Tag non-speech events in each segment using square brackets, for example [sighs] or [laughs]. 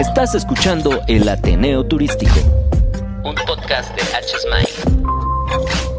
Estás escuchando El Ateneo Turístico, un podcast de H. que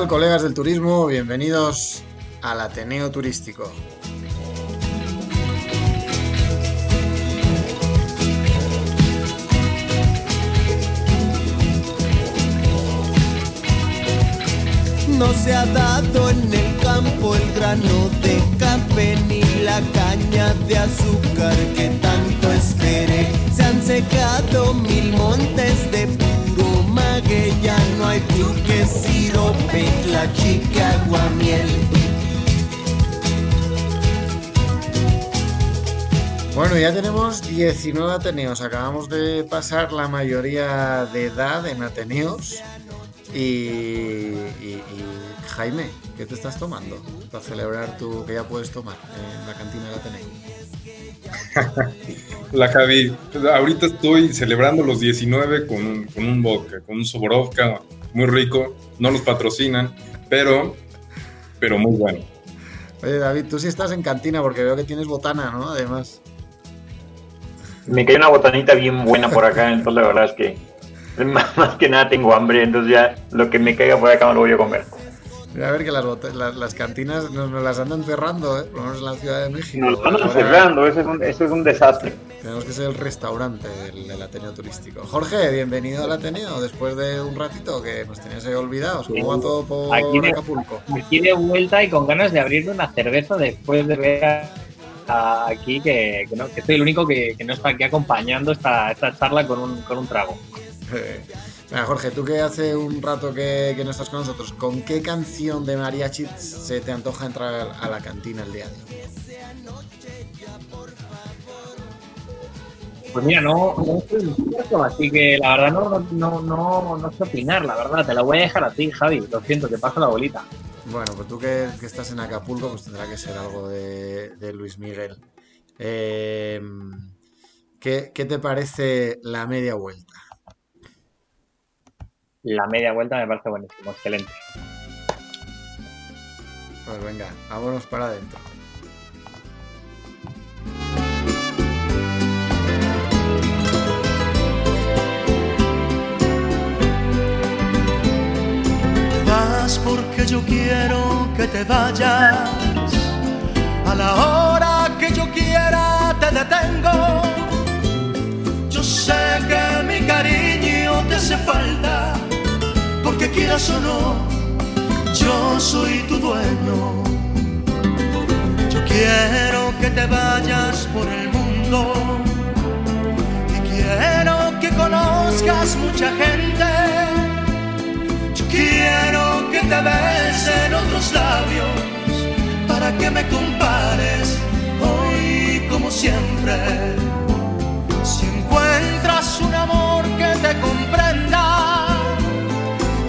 colegas del turismo? Bienvenidos al Ateneo Turístico. no se ha dado en el campo el grano de café ni la caña de azúcar que tanto esperé. Se han secado mil montes de maguey, ya no hay que sirope, la chica aguamiel. Bueno, ya tenemos 19 Ateneos. Acabamos de pasar la mayoría de edad en Ateneos. Y, Jaime, ¿qué te estás tomando para celebrar tu que ya puedes tomar en la cantina de la [laughs] la Javi, ahorita estoy celebrando los 19 con un, con un vodka, con un Soborovka muy rico. No los patrocinan, pero, pero muy bueno. Oye, David, tú sí estás en cantina porque veo que tienes botana, ¿no? Además. Me cae una botanita bien buena por acá, entonces la verdad es que [laughs] Más que nada tengo hambre, entonces ya lo que me caiga por acá me lo voy a comer. Mira, a ver que las, las, cantinas nos, las andan cerrando, ¿eh? por lo menos en la Ciudad de México. Nos andan cerrando, eso es, un, eso es un desastre. Tenemos que ser el restaurante del, Ateneo Turístico. Jorge, bienvenido al Ateneo después de un ratito que nos tenías ahí olvidados. ¿Cómo va todo por aquí Acapulco? aquí de vuelta y con ganas de abrirme una cerveza después de ver aquí que, que, no, que soy el único que, que, no está aquí acompañando esta, esta charla con un, con un trago. Jorge, tú que hace un rato que, no estás con nosotros, ¿con qué canción de mariachi se te antoja entrar a la cantina el día de hoy? Pues mira, no, no estoy experto, así que la verdad no, no, no, no sé opinar, la verdad. Te la voy a dejar a ti, Javi. Lo siento, te paso la bolita. Bueno, pues tú que, estás en Acapulco, pues tendrá que ser algo de, Luis Miguel. Eh, ¿qué, ¿Qué te parece la media vuelta? La media vuelta me parece buenísimo, excelente. Pues venga, vámonos para adentro. Vas porque yo quiero que te vayas. A la hora que yo quiera te detengo. Yo sé que mi cariño te hace falta quieras o no, yo soy tu dueño. Yo quiero que te vayas por el mundo y quiero que conozcas mucha gente. Yo quiero que te besen otros labios para que me compares hoy como siempre. Si encuentras un amor que te comprenda,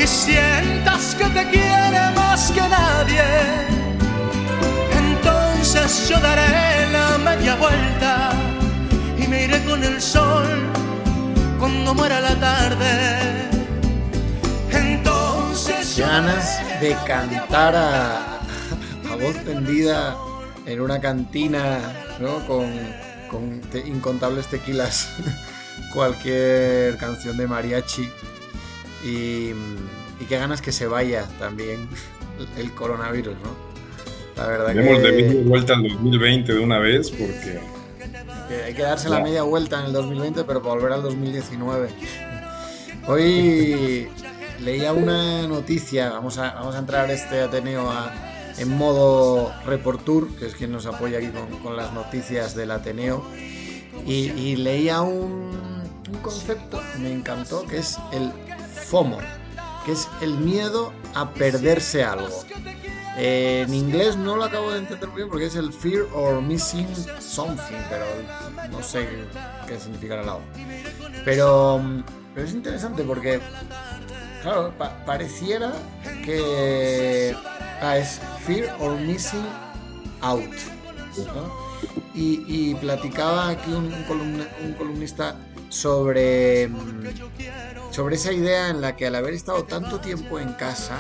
sientas que te quiere más que nadie, entonces yo daré la media vuelta y me iré con el sol cuando muera la tarde. Entonces ganas de cantar a, [laughs] voz tendida en una cantina, ¿no? Con, con incontables tequilas, [laughs] cualquier canción de mariachi. Y, y qué ganas que se vaya también el coronavirus, ¿no? La verdad Tenemos que... de media vuelta al 2020 de una vez porque... hay que darse la media vuelta en el 2020, pero para volver al 2019. Hoy leía una noticia, vamos a, vamos a entrar este Ateneo a, en modo Reportur, que es quien nos apoya aquí con, las noticias del Ateneo, y, leía un, un, concepto que me encantó, que es el FOMO, que es el miedo a perderse algo. Eh, en inglés no lo acabo de entender bien porque es el fear or missing something, pero no sé qué significa la Pero, pero es interesante porque, claro, pareciera que ah, es fear or missing out. Y, platicaba aquí un, un columnista sobre, sobre esa idea en la que al haber estado tanto tiempo en casa,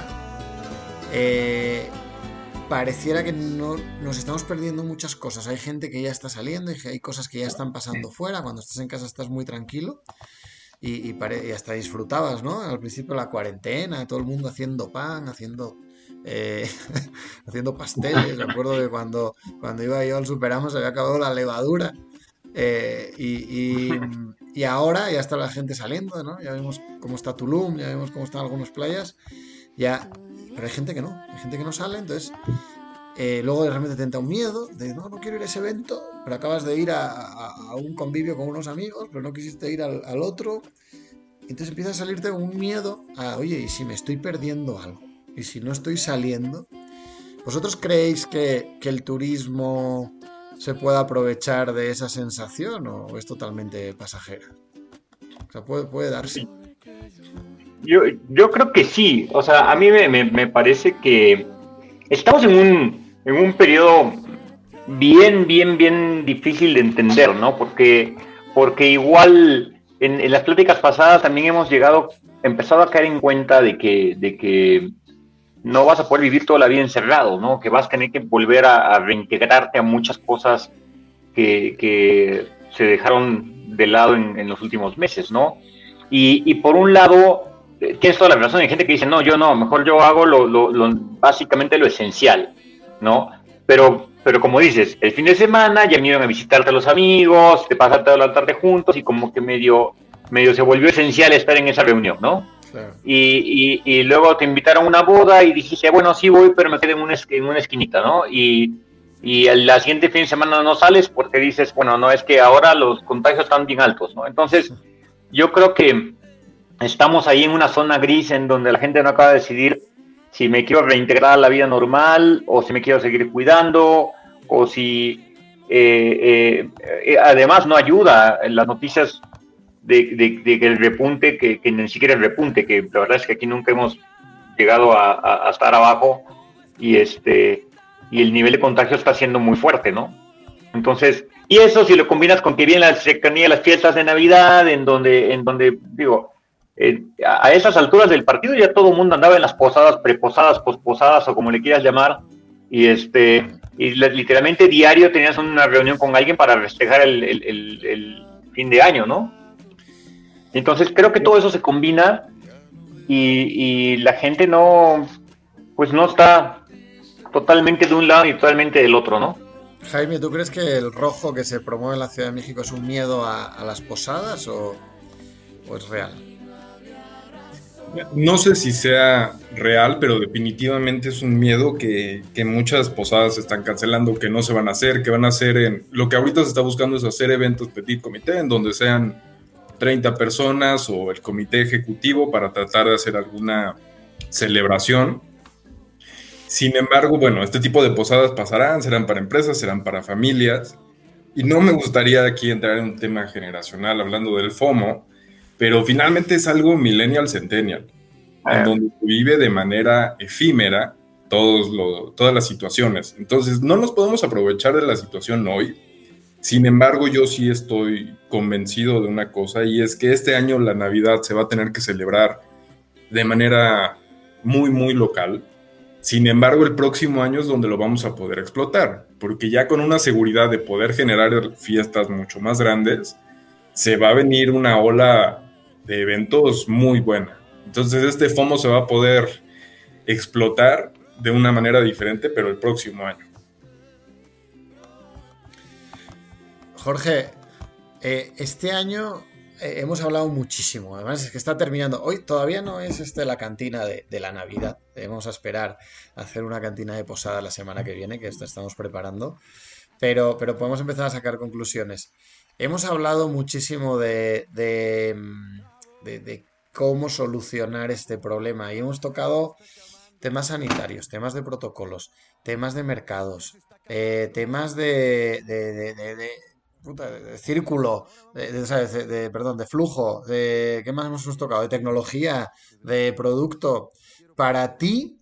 eh, pareciera que no, nos estamos perdiendo muchas cosas. Hay gente que ya está saliendo y hay cosas que ya están pasando fuera. Cuando estás en casa estás muy tranquilo y, y, hasta disfrutabas, ¿no? Al principio la cuarentena, todo el mundo haciendo pan, haciendo... Eh, [laughs] haciendo pasteles, me acuerdo que cuando, cuando iba yo al Superamos se había acabado la levadura eh, y, y, ahora ya está la gente saliendo. Ya vemos cómo está Tulum, ya vemos cómo están algunas playas, ya pero hay gente que no, hay gente que no sale, entonces eh, luego de repente te entra un miedo de no, no quiero ir a ese evento, pero acabas de ir a, un convivio con unos amigos, pero no quisiste ir al, otro. Entonces empieza a salirte un miedo a, oye, ¿y si me estoy perdiendo algo? ¿Y si no estoy saliendo? ¿Vosotros creéis que, el turismo se puede aprovechar de esa sensación o es totalmente pasajera? O sea, puede, puede darse. Yo, yo creo que sí. O sea, a mí me, parece que estamos en un, en un periodo bien, bien, bien difícil de entender, ¿no? Porque, porque igual en, las pláticas pasadas también hemos llegado, empezado a caer en cuenta de que, de que no vas a poder vivir toda la vida encerrado, ¿no? Que vas a tener que volver a, reintegrarte a muchas cosas que, que, se dejaron de lado en, en los últimos meses, ¿no? Y, y, por un lado, tienes toda la razón. Hay gente que dice, no, yo no, mejor yo hago lo, lo, básicamente lo esencial, ¿no? Pero, pero como dices, el fin de semana ya vinieron a visitarte a los amigos, te pasaste toda la tarde juntos y como que medio, medio se volvió esencial estar en esa reunión, ¿no? Y, y, luego te invitaron a una boda y dijiste, bueno, sí voy, pero me quedé en una, en una esquinita, ¿no? Y, y la siguiente fin de semana no sales porque dices, bueno, no, es que ahora los contagios están bien altos, ¿no? Entonces, yo creo que estamos ahí en una zona gris en donde la gente no acaba de decidir si me quiero reintegrar a la vida normal o si me quiero seguir cuidando o si eh, eh, además no ayuda las noticias de, que el repunte, que, ni siquiera el repunte, que la verdad es que aquí nunca hemos llegado a, estar abajo y este y el nivel de contagio está siendo muy fuerte, ¿no? Entonces, y eso si lo combinas con que viene la cercanía de las fiestas de Navidad, en donde, en donde, digo, a esas alturas del partido ya todo el mundo andaba en las posadas, preposadas, posposadas o como le quieras llamar, y este y literalmente diario tenías una reunión con alguien para festejar el, fin de año, ¿no? Entonces creo que todo eso se combina y, la gente no, pues no está totalmente de un lado y totalmente del otro, ¿no? Jaime, ¿tú crees que el rojo que se promueve en la Ciudad de México es un miedo a, las posadas o es real? No sé si sea real, pero definitivamente es un miedo que, muchas posadas están cancelando, que no se van a hacer, que van a hacer en... Lo que ahorita se está buscando es hacer eventos petit comité, en donde sean 30 personas o el comité ejecutivo para tratar de hacer alguna celebración. Sin embargo, bueno, este tipo de posadas pasarán, serán para empresas, serán para familias. Y no me gustaría aquí entrar en un tema generacional hablando del FOMO, pero finalmente es algo millennial centennial, en ah. donde se vive de manera efímera todos todas las situaciones. Entonces, no nos podemos aprovechar de la situación hoy. Sin embargo, yo sí estoy convencido de una cosa y es que este año la Navidad se va a tener que celebrar de manera muy, muy local. Sin embargo, el próximo año es donde lo vamos a poder explotar, porque ya con una seguridad de poder generar fiestas mucho más grandes, se va a venir una ola de eventos muy buena. Entonces este FOMO se va a poder explotar de una manera diferente, pero el próximo año. Jorge, eh, este año eh, hemos hablado muchísimo. Además, es que está terminando. Hoy todavía no es este la cantina de, la Navidad. Debemos esperar a hacer una cantina de posada la semana que viene, que esto estamos preparando. Pero, pero podemos empezar a sacar conclusiones. Hemos hablado muchísimo de, de, de cómo solucionar este problema y hemos tocado temas sanitarios, temas de protocolos, temas de mercados, eh, temas de, de, de, círculo, de, perdón, de flujo, de ¿qué más hemos tocado? De tecnología, de producto. Para ti,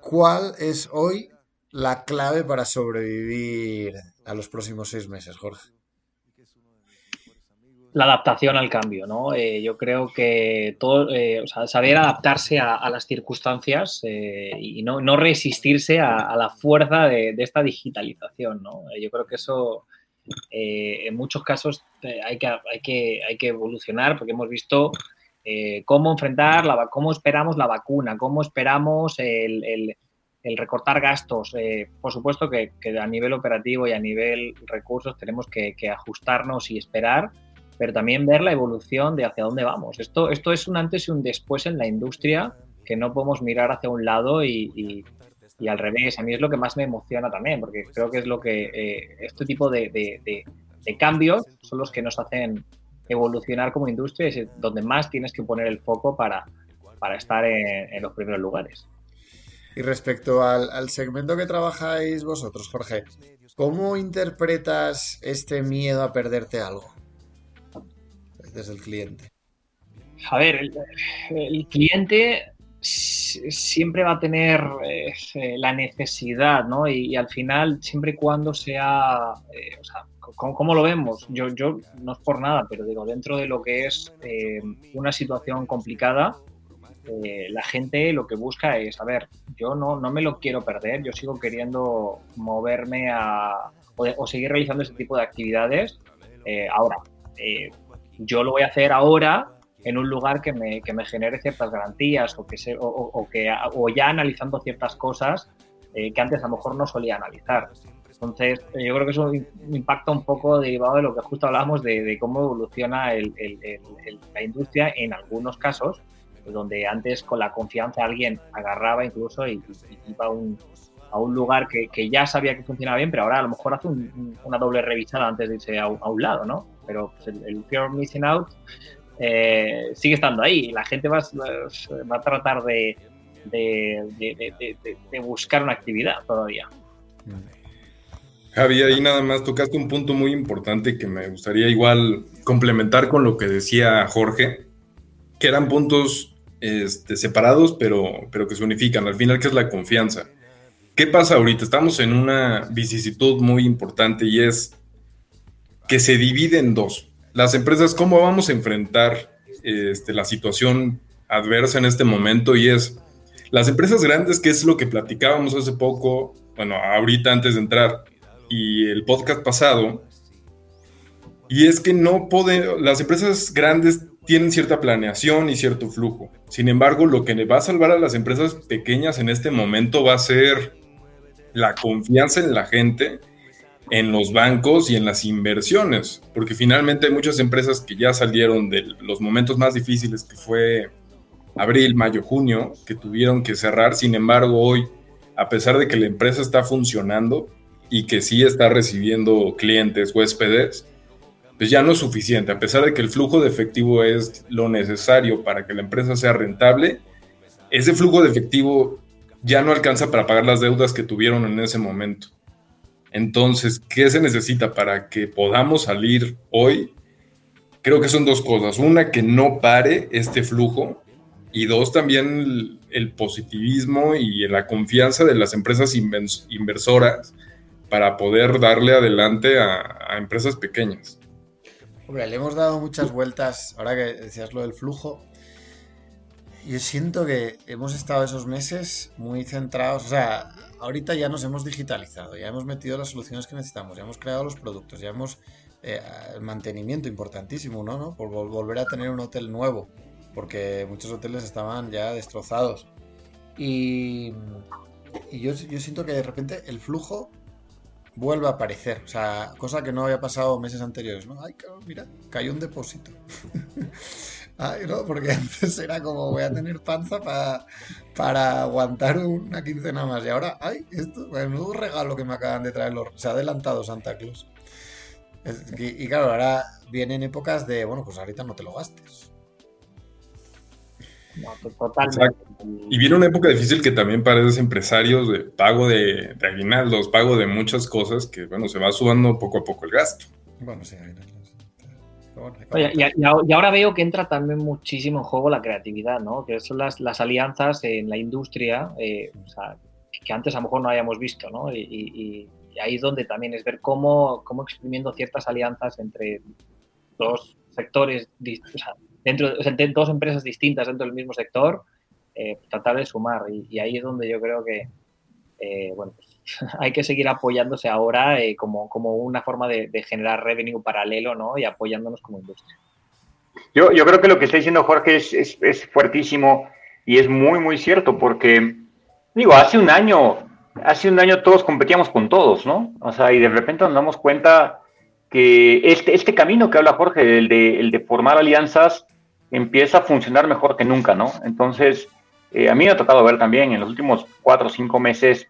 ¿cuál es hoy la clave para sobrevivir a los próximos seis meses, Jorge? la adaptación al cambio, ¿no? Eh, yo creo que todo, eh, saber adaptarse a, las circunstancias eh, y no, no resistirse a, la fuerza de, esta digitalización, ¿no? yo creo que eso en muchos casos hay que, hay, que, evolucionar porque hemos visto cómo enfrentar, la, cómo esperamos la vacuna, cómo esperamos el, recortar gastos. por supuesto que, a nivel operativo y a nivel recursos tenemos que, ajustarnos y esperar pero también ver la evolución de hacia dónde vamos. Esto, esto es un antes y un después en la industria que no podemos mirar hacia un lado y, al revés. A mí es lo que más me emociona también, porque creo que es lo que eh, este tipo de, de, de, cambios son los que nos hacen evolucionar como industria y es donde más tienes que poner el foco para, para estar en, en los primeros lugares. Y respecto al, al, segmento que trabajáis vosotros, Jorge, ¿cómo interpretas este miedo a perderte algo? desde el cliente? A ver, el, cliente siempre va a tener eh, la necesidad, ¿no? Y, al final, siempre y cuando sea, eh, o sea, ¿cómo, lo vemos? Yo, yo no es por nada, pero digo, dentro de lo que es eh, una situación complicada, la gente lo que busca es, a ver, yo no, no me lo quiero perder, yo sigo queriendo moverme a, o, seguir realizando ese tipo de actividades. ahora, yo lo voy a hacer ahora en un lugar que me, que me genere ciertas garantías o, que se, o, que, o ya analizando ciertas cosas eh, que antes a lo mejor no solía analizar. Entonces, eh, yo creo que eso impacta un poco derivado de lo que justo hablábamos de, cómo evoluciona el, la industria en algunos casos, donde antes con la confianza alguien agarraba incluso y, iba a un, a un lugar que, que, ya sabía que funcionaba bien, pero ahora a lo mejor hace una doble revisada antes de irse a, a un lado, ¿no? pero pues, el, fear of missing out eh, sigue estando ahí. La gente va, a tratar de, de, buscar una actividad todavía. Javi, ahí nada más tocaste un punto muy importante que me gustaría igual complementar con lo que decía Jorge, que eran puntos este, separados, pero, pero que se unifican. Al final, ¿qué es la confianza? ¿Qué pasa ahorita? Estamos en una vicisitud muy importante y es que se divide en dos. Las empresas, ¿cómo vamos a enfrentar este, la situación adversa en este momento? Y es, las empresas grandes, que es lo que platicábamos hace poco, bueno, ahorita antes de entrar, y el podcast pasado, y es que no pueden, las empresas grandes tienen cierta planeación y cierto flujo. Sin embargo, lo que le va a salvar a las empresas pequeñas en este momento va a ser la confianza en la gente en los bancos y en las inversiones, porque finalmente muchas empresas que ya salieron de los momentos más difíciles que fue abril, mayo, junio, que tuvieron que cerrar. Sin embargo, hoy, a pesar de que la empresa está funcionando y que sí está recibiendo clientes, huéspedes, pues ya no es suficiente. A pesar de que el flujo de efectivo es lo necesario para que la empresa sea rentable, ese flujo de efectivo ya no alcanza para pagar las deudas que tuvieron en ese momento. Entonces, ¿qué se necesita para que podamos salir hoy? Creo que son dos cosas. Una, que no pare este flujo. Y dos, también el, positivismo y la confianza de las empresas inversoras para poder darle adelante a, empresas pequeñas. Hombre, le hemos dado muchas vueltas, ahora que decías lo del flujo, yo siento que hemos estado esos meses muy centrados, o sea, ahorita ya nos hemos digitalizado, ya hemos metido las soluciones que necesitamos, ya hemos creado los productos, ya hemos... Eh, el mantenimiento importantísimo, ¿no? ¿no? Por volver a tener un hotel nuevo, porque muchos hoteles estaban ya destrozados. Y, y yo, yo siento que de repente el flujo vuelve a aparecer. O sea, cosa que no había pasado meses anteriores, ¿no? Ay, cabrón, mira, cayó un depósito. [laughs] Ay, no, porque antes era como voy a tener panza para, para aguantar una quincena más. Y ahora, ay, esto, menudo regalo que me acaban de traer los. Se ha adelantado Santa Claus. Y claro, ahora vienen épocas de, bueno, pues ahorita no te lo gastes. Y viene una época difícil que también para esos empresarios de pago de, aguinaldos, pago de muchas cosas, que bueno, se va subando poco a poco el gasto. Bueno, sí, y, ahora veo que entra también muchísimo en juego la creatividad, ¿no? Que son las, las alianzas en la industria, eh, que antes a lo mejor no habíamos visto, ¿no? Y, ahí es donde también es ver cómo, cómo exprimiendo ciertas alianzas entre dos sectores, o sea, dentro de dos empresas distintas dentro del mismo sector, eh, tratar de sumar. Y, ahí es donde yo creo que eh, bueno, pues, [laughs] hay que seguir apoyándose ahora eh, como, como, una forma de, generar revenue paralelo ¿no? y apoyándonos como industria. Yo, yo creo que lo que está diciendo Jorge es, es, es fuertísimo y es muy, muy cierto porque, digo, hace un año, hace un año todos competíamos con todos, ¿no? O sea, y de repente nos damos cuenta que este, este camino que habla Jorge, el de, el de formar alianzas, empieza a funcionar mejor que nunca, ¿no? Entonces, eh, a mí me ha tocado ver también en los últimos cuatro o cinco meses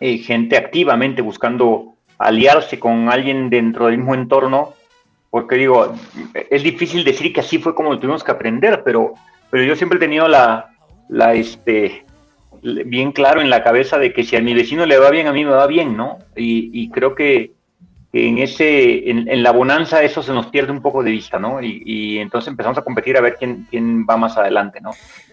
eh, gente activamente buscando aliarse con alguien dentro del mismo entorno, porque digo, es difícil decir que así fue como lo tuvimos que aprender, pero, pero yo siempre he tenido la, la, este, bien claro en la cabeza de que si a mi vecino le va bien, a mí me va bien, ¿no? Y, creo que, en ese, en, la bonanza eso se nos pierde un poco de vista, ¿no? Y, entonces empezamos a competir a ver quién, quién va más adelante, ¿no?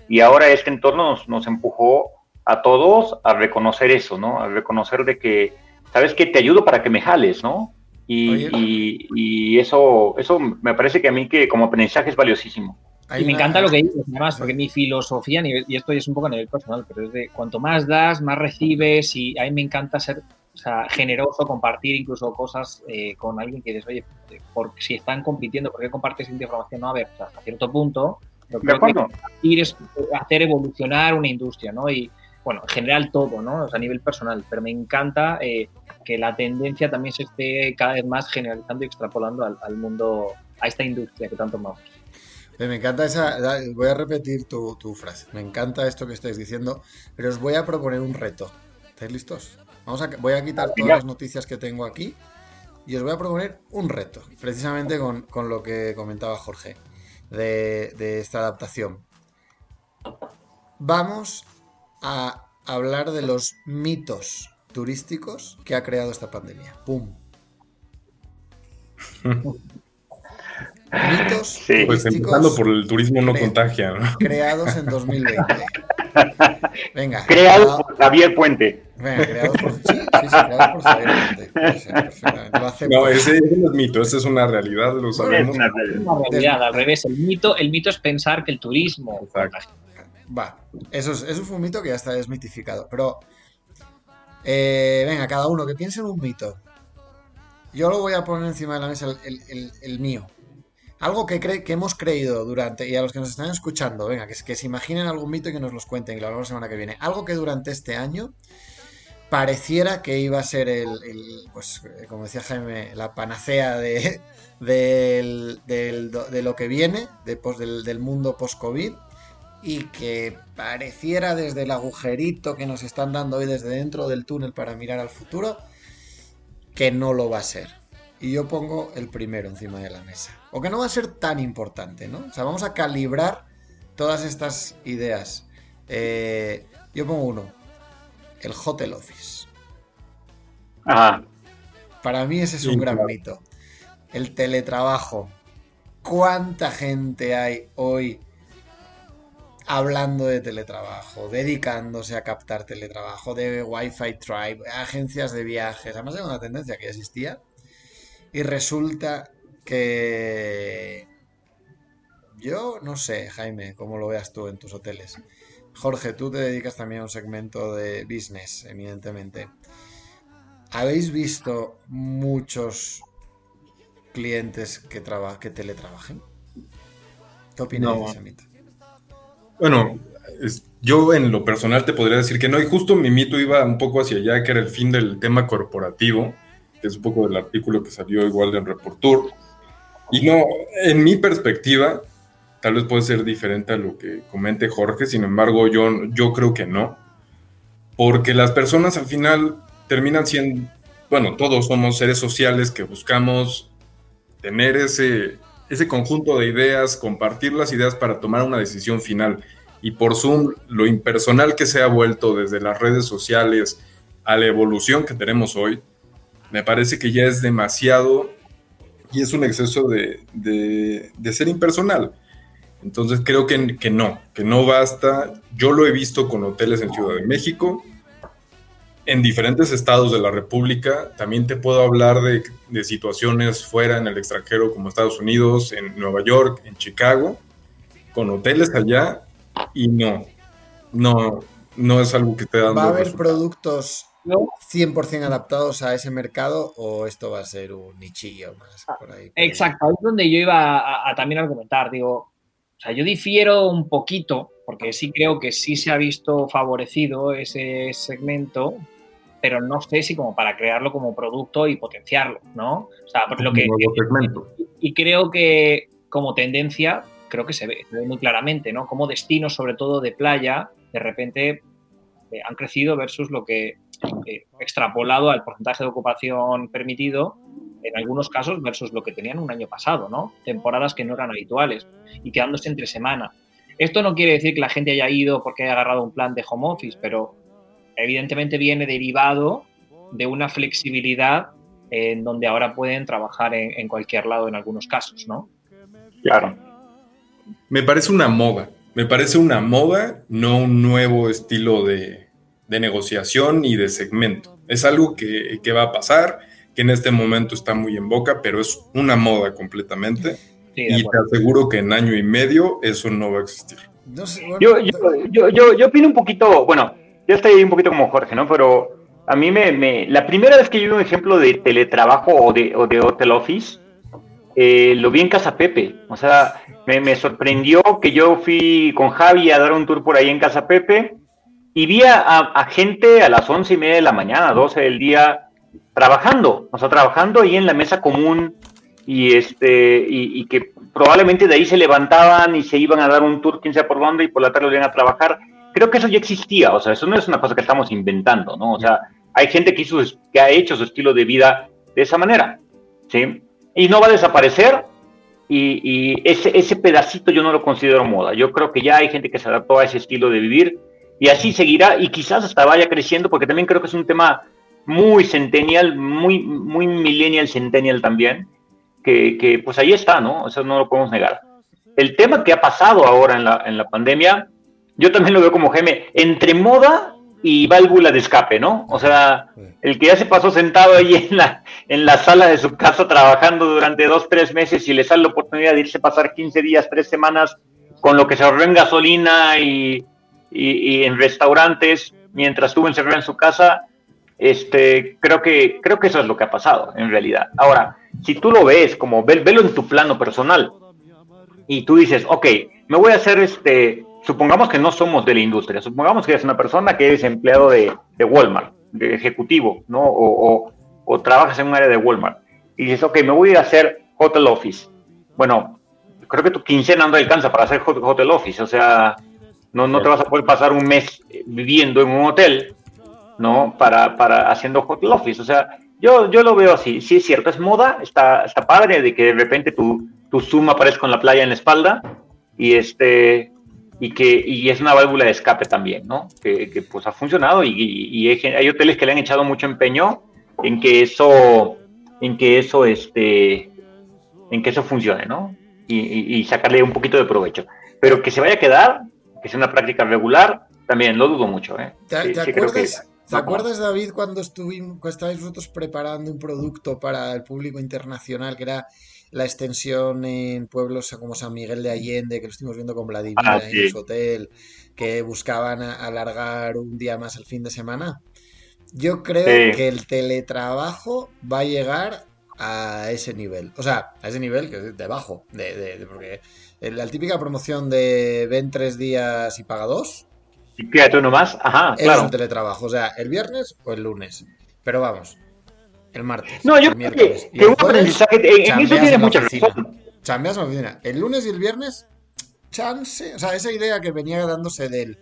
Y ahora este entorno nos, nos empujó a todos a reconocer eso, ¿no? A reconocer de que, ¿sabes qué? Te ayudo para que me jales, ¿no? Y, y, eso, eso me parece que a mí que como aprendizaje es valiosísimo. Y me encanta lo que dices, además, porque mi filosofía, y esto es un poco a nivel personal, pero es de cuanto más das, más recibes, y a mí me encanta ser o sea, generoso, compartir incluso cosas eh, con alguien que dices, oye, por, si están compitiendo, ¿por qué compartes esta información? No, a ver, hasta cierto punto, lo que compartir es hacer evolucionar una industria, ¿no? Y, bueno, en general todo, ¿no? a nivel personal, pero me encanta eh, que la tendencia también se esté cada vez más generalizando y extrapolando al, mundo, a esta industria que tanto amamos. Me encanta esa, voy a repetir tu, frase, me encanta esto que estáis diciendo, pero os voy a proponer un reto. ¿Estáis listos? Vamos a, voy a quitar todas las noticias que tengo aquí y os voy a proponer un reto, precisamente con, lo que comentaba Jorge de, de esta adaptación. Vamos a hablar de los mitos turísticos que ha creado esta pandemia. ¡Pum! [laughs] mitos sí. Pues empezando por el turismo no contagia, Creados en 2020. Venga. Creados por Javier Puente. Venga, creados por... Sí, sí, sí, creados por Javier Puente. no, ese, no es mito, esa es una realidad, lo sabemos. Es una realidad, al revés. El mito, el mito es pensar que el turismo Va, eso es, un mito que ya está desmitificado. Pero, eh, venga, cada uno que piense en un mito. Yo lo voy a poner encima de la mesa el, mío. Algo que, que hemos creído durante, y a los que nos están escuchando, venga, que, que se imaginen algún mito y que nos los cuenten, y lo hablamos la semana que viene. Algo que durante este año pareciera que iba a ser el, pues, eh, como decía Jaime, la panacea de, [laughs] de lo que viene, de, del, del mundo post-COVID y que pareciera desde el agujerito que nos están dando hoy desde dentro del túnel para mirar al futuro, que no lo va a ser. Y yo pongo el primero encima de la mesa. O que no va a ser tan importante, ¿no? O sea, vamos a calibrar todas estas ideas. Eh, yo pongo uno. El Hotel Office. Ah. Para mí ese es un gran mito. El teletrabajo. ¿Cuánta gente hay hoy hablando de teletrabajo, dedicándose a captar teletrabajo, de Wi-Fi Tribe, agencias de viajes. Además era una tendencia que existía. Y resulta que... Yo no sé, Jaime, cómo lo veas tú en tus hoteles. Jorge, tú te dedicas también a un segmento de business, evidentemente. ¿Habéis visto muchos clientes que, que teletrabajen? ¿Qué opináis mito? Bueno, yo en lo personal te podría decir que no, y justo mi mito iba un poco hacia allá, que era el fin del tema corporativo, que es un poco del artículo que salió igual en Reportur. Y no, en mi perspectiva, tal vez puede ser diferente a lo que comente Jorge, sin embargo, yo, yo creo que no, porque las personas al final terminan siendo, bueno, todos somos seres sociales que buscamos tener ese, ese conjunto de ideas, compartir las ideas para tomar una decisión final. Y por Zoom, lo impersonal que se ha vuelto desde las redes sociales a la evolución que tenemos hoy, me parece que ya es demasiado y es un exceso de, de, ser impersonal. Entonces creo que, que, no, que no basta. Yo lo he visto con hoteles en Ciudad de México, en diferentes estados de la República. También te puedo hablar de, de, situaciones fuera en el extranjero, como Estados Unidos, en Nueva York, en Chicago, con hoteles allá. Y no, no, no es algo que te da. ¿Va a haber productos 100% adaptados a ese mercado o esto va a ser un nichillo más por ahí? Exacto, es donde yo iba a, a también argumentar. Digo, o sea, yo difiero un poquito, porque sí creo que sí se ha visto favorecido ese segmento pero no sé si como para crearlo como producto y potenciarlo, ¿no? O sea, por lo que... Y, creo que como tendencia, creo que se ve, muy claramente, ¿no? Como destinos, sobre todo de playa, de repente eh, han crecido versus lo que eh, extrapolado al porcentaje de ocupación permitido, en algunos casos versus lo que tenían un año pasado, ¿no? Temporadas que no eran habituales y quedándose entre semana. Esto no quiere decir que la gente haya ido porque haya agarrado un plan de home office, pero evidentemente viene derivado de una flexibilidad en donde ahora pueden trabajar en, cualquier lado en algunos casos, ¿no? Claro. Me parece una moda, me parece una moda, no un nuevo estilo de, negociación y de segmento. Es algo que, va a pasar, que en este momento está muy en boca, pero es una moda completamente. y te aseguro que en año y medio eso no va a existir. yo, yo, yo, yo opino un poquito, bueno, yo estoy un poquito como Jorge, ¿no? Pero a mí me, la primera vez que yo vi un ejemplo de teletrabajo o de, o de hotel office, eh, lo vi en Casa Pepe. O sea, me, sorprendió que yo fui con Javi a dar un tour por ahí en Casa Pepe y vi a, gente a las once y media de la mañana, 12 del día, trabajando, o sea, trabajando ahí en la mesa común y este y, que probablemente de ahí se levantaban y se iban a dar un tour, quién sabe por dónde, y por la tarde iban a trabajar creo que eso ya existía, o sea, eso no es una cosa que estamos inventando, ¿no? O sea, hay gente que, hizo, que ha hecho su estilo de vida de esa manera, ¿sí? Y no va a desaparecer y, ese, ese pedacito yo no lo considero moda. Yo creo que ya hay gente que se adaptó a ese estilo de vivir y así seguirá y quizás hasta vaya creciendo porque también creo que es un tema muy centennial, muy, muy millennial, centennial también, que, que pues ahí está, ¿no? Eso no lo podemos negar. El tema que ha pasado ahora en la, en la pandemia yo también lo veo como geme, entre moda y válvula de escape, ¿no? O sea, el que ya se pasó sentado ahí en la, en la sala de su casa trabajando durante dos, tres meses y le sale la oportunidad de irse a pasar 15 días, tres semanas con lo que se ahorró en gasolina y, en restaurantes mientras estuvo encerrado en su casa, este, creo que, creo que eso es lo que ha pasado en realidad. Ahora, si tú lo ves como, velo en tu plano personal y tú dices, ok, me voy a hacer este, supongamos que no somos de la industria, supongamos que eres una persona que es empleado de, Walmart, de ejecutivo, ¿no? O, trabajas en un área de Walmart y dices, ok, me voy a hacer hotel office. Bueno, creo que tu quincena no alcanza para hacer hotel office, o sea, no, no te vas a poder pasar un mes viviendo en un hotel, ¿no? Para, para haciendo hotel office, o sea, yo, yo lo veo así, sí es cierto, es moda, está, está padre de que de repente tu, tu Zoom aparezca en la playa en la espalda y este y que y es una válvula de escape también, ¿no? Que, pues ha funcionado y, y, hay, hoteles que le han echado mucho empeño en que eso, en que eso, este, en que eso funcione, ¿no? Y, sacarle un poquito de provecho. Pero que se vaya a quedar, que sea una práctica regular, también lo dudo mucho, ¿eh? ¿Te, acuerdas, ¿te acuerdas, David, cuando estuvimos, cuando vosotros preparando un producto para el público internacional que era la extensión en pueblos como San Miguel de Allende, que lo estuvimos viendo con Vladimir ah, en su hotel, que buscaban alargar un día más el fin de semana. Yo creo que el teletrabajo va a llegar a ese nivel. O sea, a ese nivel que es debajo. De, de, porque la típica promoción de ven tres días y paga dos. Y quédate uno más. Ajá, es un teletrabajo. O sea, el viernes o el lunes. Pero vamos, el martes. No, yo creo que, que un aprendizaje. En, eso tiene mucha razón. Chambeas en la oficina. El lunes y el viernes, chance. O sea, esa idea que venía dándose del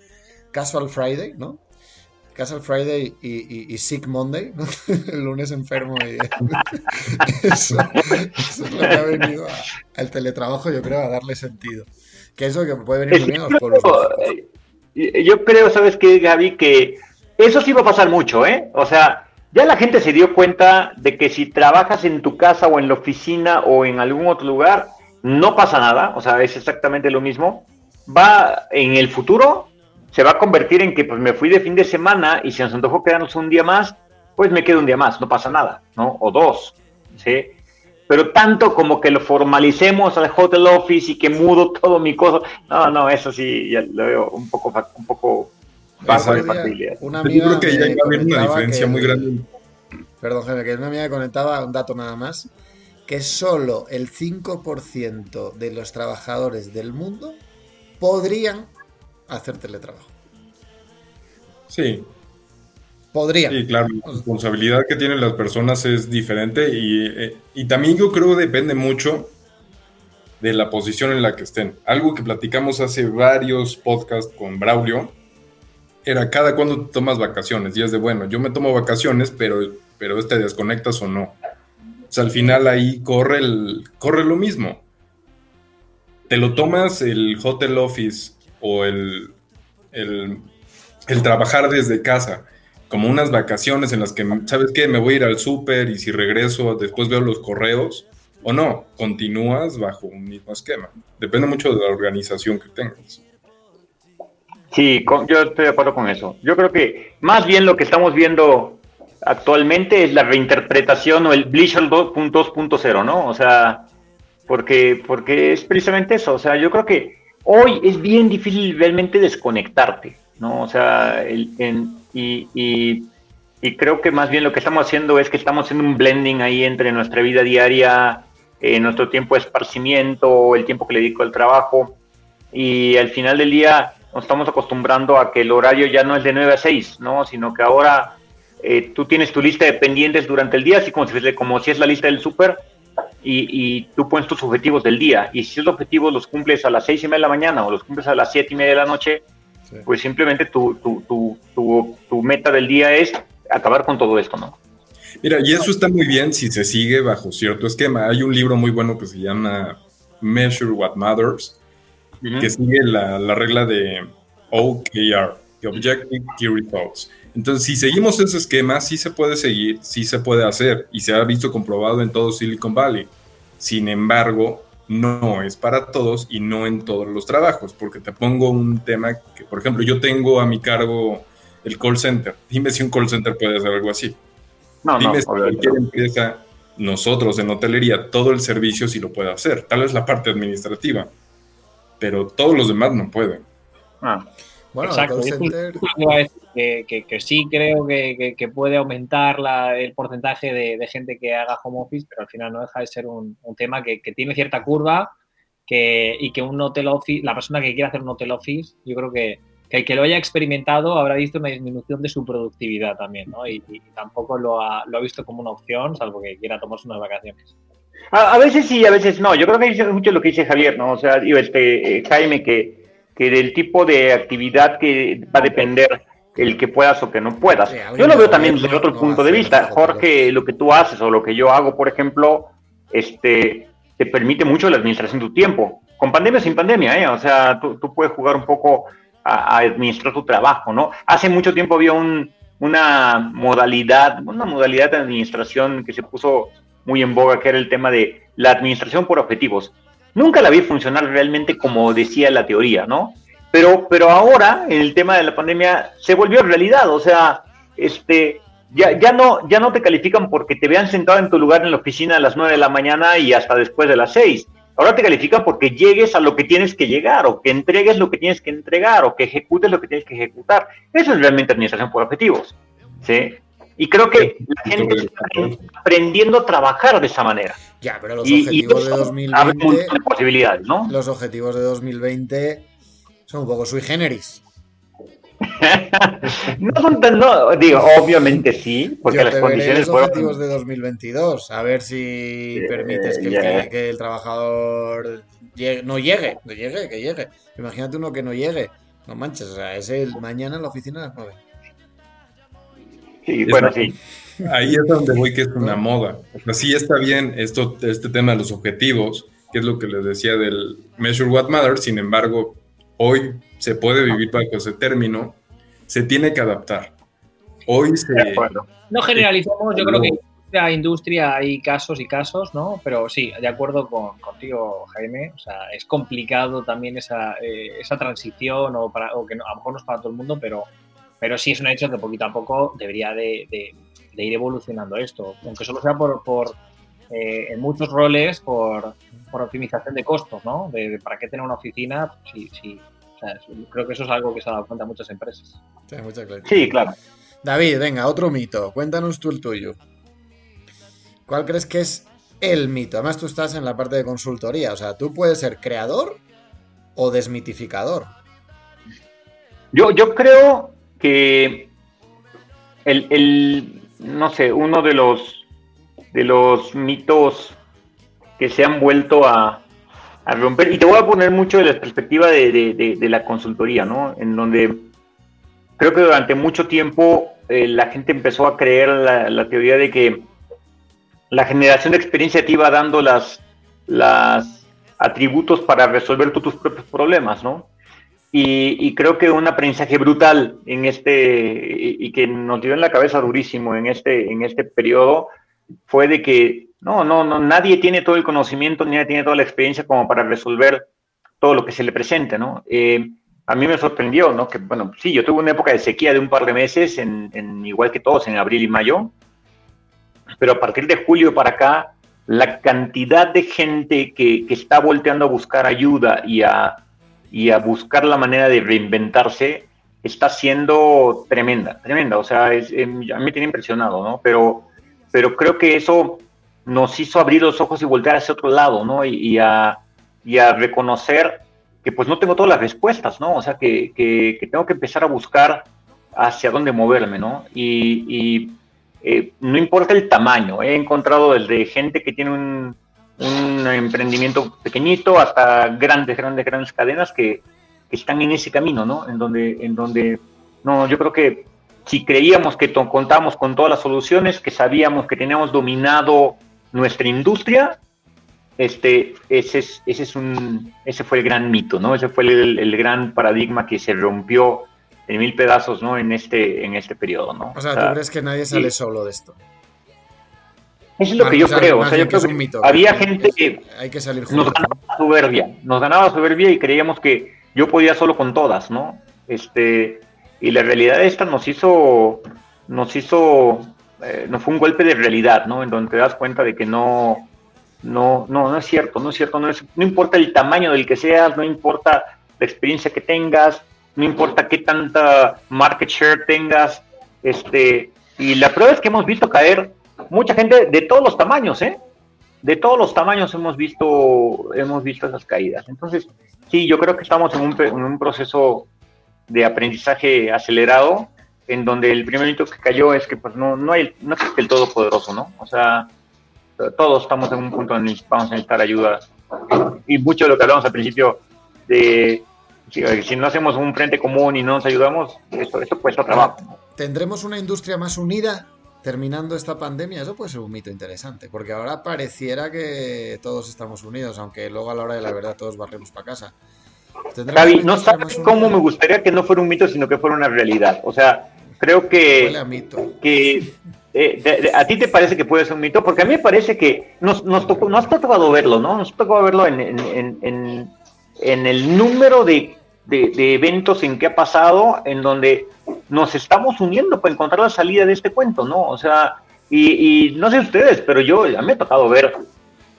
Casual Friday, ¿no? Casual Friday y, Sick Monday, ¿no? [laughs] el lunes enfermo y [laughs] eso, es lo que ha venido al teletrabajo, yo creo, a darle sentido. Que eso que puede venir bien a los pueblos. Eh, yo creo, ¿sabes qué, Gaby? Que eso sí va a pasar mucho, ¿eh? O sea, ya la gente se dio cuenta de que si trabajas en tu casa o en la oficina o en algún otro lugar, no pasa nada, o sea, es exactamente lo mismo. Va en el futuro, se va a convertir en que pues me fui de fin de semana y si nos antojó quedarnos un día más, pues me quedo un día más, no pasa nada, ¿no? O dos, ¿sí? Pero tanto como que lo formalicemos al hotel office y que mudo todo mi cosa, no, no, eso sí, ya lo veo un poco, un poco Pasa de Una amiga Yo creo que ya iba a haber una diferencia muy grande. Perdón, Jaime, que una amiga conectaba un dato nada más, que solo el 5% de los trabajadores del mundo podrían hacer teletrabajo. Sí. Podrían. Sí, claro, la responsabilidad que tienen las personas es diferente y, eh, y también yo creo depende mucho de la posición en la que estén. Algo que platicamos hace varios podcasts con Braulio, era cada cuando tomas vacaciones. Y es de, bueno, yo me tomo vacaciones, pero, pero te desconectas o no. O sea, al final ahí corre, el, corre lo mismo. Te lo tomas el hotel office o el, el, trabajar desde casa como unas vacaciones en las que, ¿sabes qué? Me voy a ir al súper y si regreso después veo los correos o no, continúas bajo un mismo esquema. Depende mucho de la organización que tengas. Sí, yo estoy de acuerdo con eso. Yo creo que más bien lo que estamos viendo actualmente es la reinterpretación o el Bleacher 2.0, ¿no? O sea, porque, porque es precisamente eso. O sea, yo creo que hoy es bien difícil realmente desconectarte, ¿no? O sea, el, y, y, y, creo que más bien lo que estamos haciendo es que estamos haciendo un blending ahí entre nuestra vida diaria, eh, nuestro tiempo de esparcimiento, el tiempo que le dedico al trabajo, y al final del día nos estamos acostumbrando a que el horario ya no es de 9 a 6, ¿no? Sino que ahora eh, tú tienes tu lista de pendientes durante el día, así como si, como si es la lista del súper, y, tú pones tus objetivos del día. Y si esos objetivos los cumples a las 6 y media de la mañana o los cumples a las 7 y media de la noche, pues simplemente tu, tu, tu, tu, meta del día es acabar con todo esto, ¿no? Mira, y eso está muy bien si se sigue bajo cierto esquema. Hay un libro muy bueno que se llama Measure What Matters, que sigue la, la, regla de OKR, the Objective Key Results. Entonces, si seguimos ese esquema, sí se puede seguir, sí se puede hacer y se ha visto comprobado en todo Silicon Valley. Sin embargo, no es para todos y no en todos los trabajos, porque te pongo un tema que, por ejemplo, yo tengo a mi cargo el call center. Dime si un call center puede hacer algo así. No, Dime si cualquier empresa, nosotros en hotelería, todo el servicio sí lo puede hacer, tal vez la parte administrativa pero todos los demás no pueden. Ah, bueno, Exacto. Que, que, sí creo que, puede aumentar el porcentaje de, gente que haga home office, pero al final no deja de ser un, tema que, tiene cierta curva y que un hotel office, la persona que quiera hacer un hotel office, yo creo que, el que lo haya experimentado habrá visto una disminución de su productividad también, ¿no? Y, tampoco lo ha, lo ha visto como una opción, salvo que quiera tomarse unas vacaciones. A, veces sí, a veces no. Yo creo que es mucho lo que dice Javier, ¿no? O sea, digo, este, eh, Jaime, que, que del tipo de actividad que va a depender el que puedas o que no puedas. yo lo veo también desde otro punto de vista. Jorge, lo que tú haces o lo que yo hago, por ejemplo, este, te permite mucho la administración de tu tiempo. Con pandemia o sin pandemia, ¿eh? O sea, tú, puedes jugar un poco a, administrar tu trabajo, ¿no? Hace mucho tiempo había un, una modalidad, una modalidad de administración que se puso muy en boga, que era el tema de la administración por objetivos. Nunca la vi funcionar realmente como decía la teoría, ¿no? Pero, pero ahora, en el tema de la pandemia, se volvió realidad. O sea, este, ya, ya, no, ya no te califican porque te vean sentado en tu lugar en la oficina a las 9 de la mañana y hasta después de las 6. Ahora te califican porque llegues a lo que tienes que llegar, o que entregues lo que tienes que entregar, o que ejecutes lo que tienes que ejecutar. Eso es realmente administración por objetivos. ¿sí? Y creo que la gente está aprendiendo a trabajar de esa manera. Ya, pero los objetivos de 2020. posibilidades, ¿no? Los objetivos de 2020 son un poco sui generis. [laughs] no son tan, no, digo, obviamente sí, porque las condiciones los objetivos de 2022, a ver si permites que, el, trabajador no llegue, que llegue, que llegue. Imagínate uno que no llegue, no manches, o sea, es el mañana en la oficina a las 9. Sí, bueno, sí. Ahí es donde voy que es una moda. Así está bien esto, este tema de los objetivos, que es lo que les decía del Measure What Matters, sin embargo, hoy se puede vivir bajo ese término, se tiene que adaptar. Hoy se... No generalizamos, yo creo que en la industria hay casos y casos, ¿no? Pero sí, de acuerdo con, contigo, Jaime, o sea, es complicado también esa, eh, esa transición o, para, o que a lo mejor no es para todo el mundo, pero, pero sí es un hecho que poquito a poco debería de, ir evolucionando esto, aunque solo sea por, por eh, en muchos roles por, por, optimización de costos, ¿no? De, para qué tener una oficina si, si creo que eso es algo que se ha dado cuenta muchas empresas. Sí, claro. David, venga, otro mito. Cuéntanos tú el tuyo. ¿Cuál crees que es el mito? Además, tú estás en la parte de consultoría. O sea, tú puedes ser creador o desmitificador. Yo, yo creo que el, no sé, uno de los de los mitos que se han vuelto a, a romper. Y te voy a poner mucho de la perspectiva de, la consultoría, ¿no? En donde creo que durante mucho tiempo eh, la gente empezó a creer la, teoría de que la generación de experiencia te iba dando las, las atributos para resolver tus propios problemas, ¿no? Y, creo que un aprendizaje brutal en este, y, que nos dio en la cabeza durísimo en este, en este periodo, fue de que no, no, no, nadie tiene todo el conocimiento, nadie tiene toda la experiencia como para resolver todo lo que se le presente, ¿no? Eh, a mí me sorprendió, ¿no? Que, bueno, sí, yo tuve una época de sequía de un par de meses, en, igual que todos, en abril y mayo, pero a partir de julio para acá, la cantidad de gente que, está volteando a buscar ayuda y a, y a buscar la manera de reinventarse está siendo tremenda, tremenda. O sea, es, a mí me tiene impresionado, ¿no? Pero, pero creo que eso nos hizo abrir los ojos y voltear hacia otro lado, ¿no? Y, a, reconocer que pues no tengo todas las respuestas, ¿no? O sea, que, tengo que empezar a buscar hacia dónde moverme, ¿no? Y, eh, no importa el tamaño, he encontrado desde gente que tiene un, emprendimiento pequeñito hasta grandes, grandes, grandes cadenas que, están en ese camino, ¿no? En donde, en donde, no, yo creo que si creíamos que contábamos con todas las soluciones, que sabíamos que teníamos dominado nuestra industria, este, ese, es, ese, es un, ese fue el gran mito, ¿no? Ese fue el, gran paradigma que se rompió en mil pedazos, ¿no? En este, en este periodo, ¿no? O sea, ¿tú crees que nadie sale solo de esto? Eso es lo que yo creo. O sea, yo creo que, había gente que, hay que salir nos ganaba soberbia, nos ganaba soberbia y creíamos que yo podía solo con todas, ¿no? Este, y la realidad esta nos hizo, nos hizo eh, no fue un golpe de realidad, ¿no? En donde te das cuenta de que no, no, no, no es cierto, no es cierto, no, es, no importa el tamaño del que seas, no importa la experiencia que tengas, no importa qué tanta market share tengas, este, y la prueba es que hemos visto caer mucha gente de todos los tamaños, ¿eh? De todos los tamaños hemos visto, hemos visto esas caídas. Entonces, sí, yo creo que estamos en un, en un proceso de aprendizaje acelerado en donde el primer hito que cayó es que pues no, no, hay, no existe el todopoderoso, ¿no? O sea, todos estamos en un punto en el que vamos a necesitar ayuda. Y mucho de lo que hablamos al principio de si, no hacemos un frente común y no nos ayudamos, esto, esto cuesta trabajo. ¿Tendremos una industria más unida terminando esta pandemia? Eso puede ser un mito interesante, porque ahora pareciera que todos estamos unidos, aunque luego a la hora de la verdad todos barremos para casa. Javi, no sabes cómo me gustaría que no fuera un mito, sino que fuera una realidad. O sea, creo que, que eh, a ti te parece que puede ser un mito, porque a mí me parece que nos, nos, tocó, nos tocado verlo, ¿no? Nos tocó verlo en, en, en, en el número de, de, eventos en que ha pasado, en donde nos estamos uniendo para encontrar la salida de este cuento, ¿no? O sea, y, y no sé ustedes, pero yo, a mí me ha tocado ver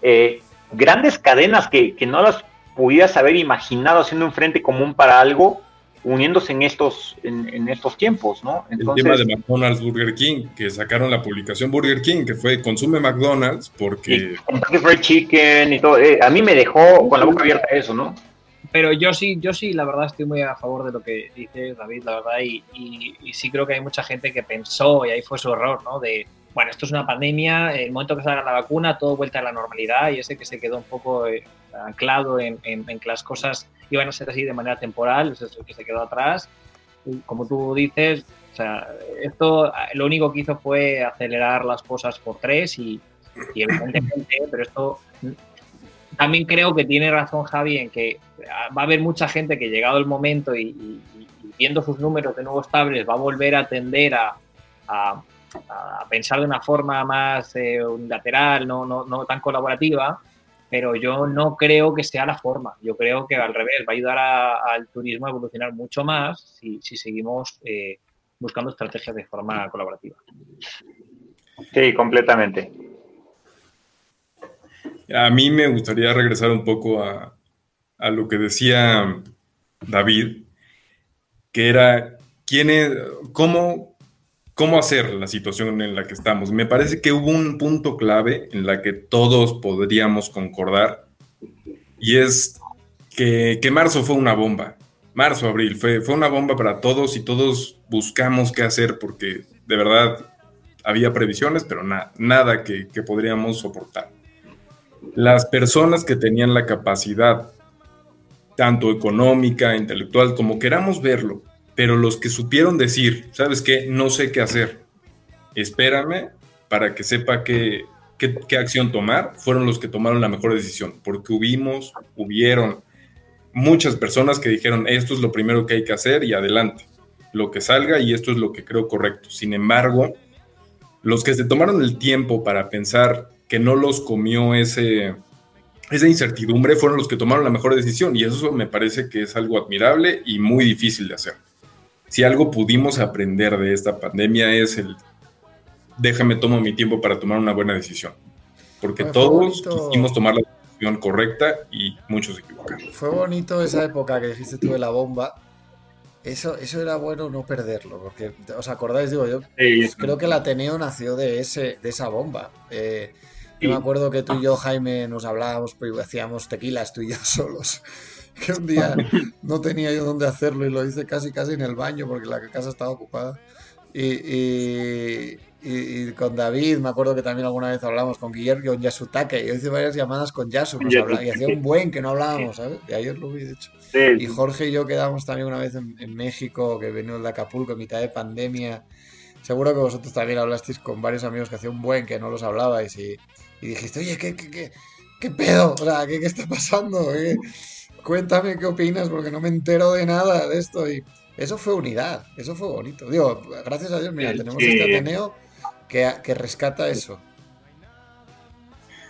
eh, grandes cadenas que, que no las pudieras haber imaginado haciendo un frente común para algo uniéndose en estos, en, estos tiempos, ¿no? el tema de McDonald's Burger King, que sacaron la publicación Burger King, que fue consume McDonald's porque... fried chicken y todo. Eh, a mí me dejó con la boca abierta eso, ¿no? Pero yo sí, yo sí, la verdad estoy muy a favor de lo que dice David, la verdad, y, y, sí creo que hay mucha gente que pensó, y ahí fue su error, ¿no? De, bueno, esto es una pandemia, el momento que salga la vacuna, todo vuelta a la normalidad, y ese que se quedó un poco eh, anclado en, en, en que las cosas iban a ser así de manera temporal, es eso que se quedó atrás. Y como tú dices, o sea, esto lo único que hizo fue acelerar las cosas por tres y, evidentemente, pero esto también creo que tiene razón Javi en que va a haber mucha gente que llegado el momento y, viendo sus números de nuevo estables va a volver a tender a, a, pensar de una forma más eh, unilateral, no, no, no tan colaborativa pero yo no creo que sea la forma. Yo creo que al revés, va a ayudar al turismo a evolucionar mucho más si, seguimos eh, buscando estrategias de forma colaborativa. Sí, completamente. A mí me gustaría regresar un poco a, a lo que decía David, que era quién es, cómo, cómo hacer la situación en la que estamos. Me parece que hubo un punto clave en la que todos podríamos concordar y es que, marzo fue una bomba. Marzo, abril, fue, fue una bomba para todos y todos buscamos qué hacer porque de verdad había previsiones, pero nada que, que podríamos soportar. Las personas que tenían la capacidad, tanto económica, intelectual, como queramos verlo, pero los que supieron decir, ¿sabes qué? No sé qué hacer, espérame para que sepa qué, qué, acción tomar, fueron los que tomaron la mejor decisión, porque hubimos, hubieron muchas personas que dijeron, esto es lo primero que hay que hacer y adelante, lo que salga y esto es lo que creo correcto. Sin embargo, los que se tomaron el tiempo para pensar que no los comió ese, esa incertidumbre fueron los que tomaron la mejor decisión y eso me parece que es algo admirable y muy difícil de hacer si algo pudimos aprender de esta pandemia es el déjame tomo mi tiempo para tomar una buena decisión. Porque todos quisimos tomar la decisión correcta y muchos se equivocaron. Fue bonito esa época que dijiste tú de la bomba. Eso, eso era bueno no perderlo, porque os acordáis, digo yo, creo que el Ateneo nació de, ese, de esa bomba. Eh, yo me acuerdo que tú y yo, Jaime, nos hablábamos, pues hacíamos tequilas tú y yo [laughs] solos que un día no tenía yo dónde hacerlo y lo hice casi casi en el baño porque la casa estaba ocupada. Y, y, con David, me acuerdo que también alguna vez hablamos con Guillermo, con Yasutake, yo hice varias llamadas con Yasu, y hacía un buen que no hablábamos, ¿sabes? Y ayer lo hubiese hecho. Y Jorge y yo quedamos también una vez en, México, que venimos de Acapulco en mitad de pandemia. Seguro que vosotros también hablasteis con varios amigos que hacía un buen que no los hablabais y, dijiste, oye, ¿qué, qué, qué, qué pedo? O sea, ¿qué, qué está pasando? cuéntame qué opinas, porque no me entero de nada de esto. Y eso fue unidad, eso fue bonito. Digo, gracias a Dios, mira, tenemos este Ateneo que, que rescata eso.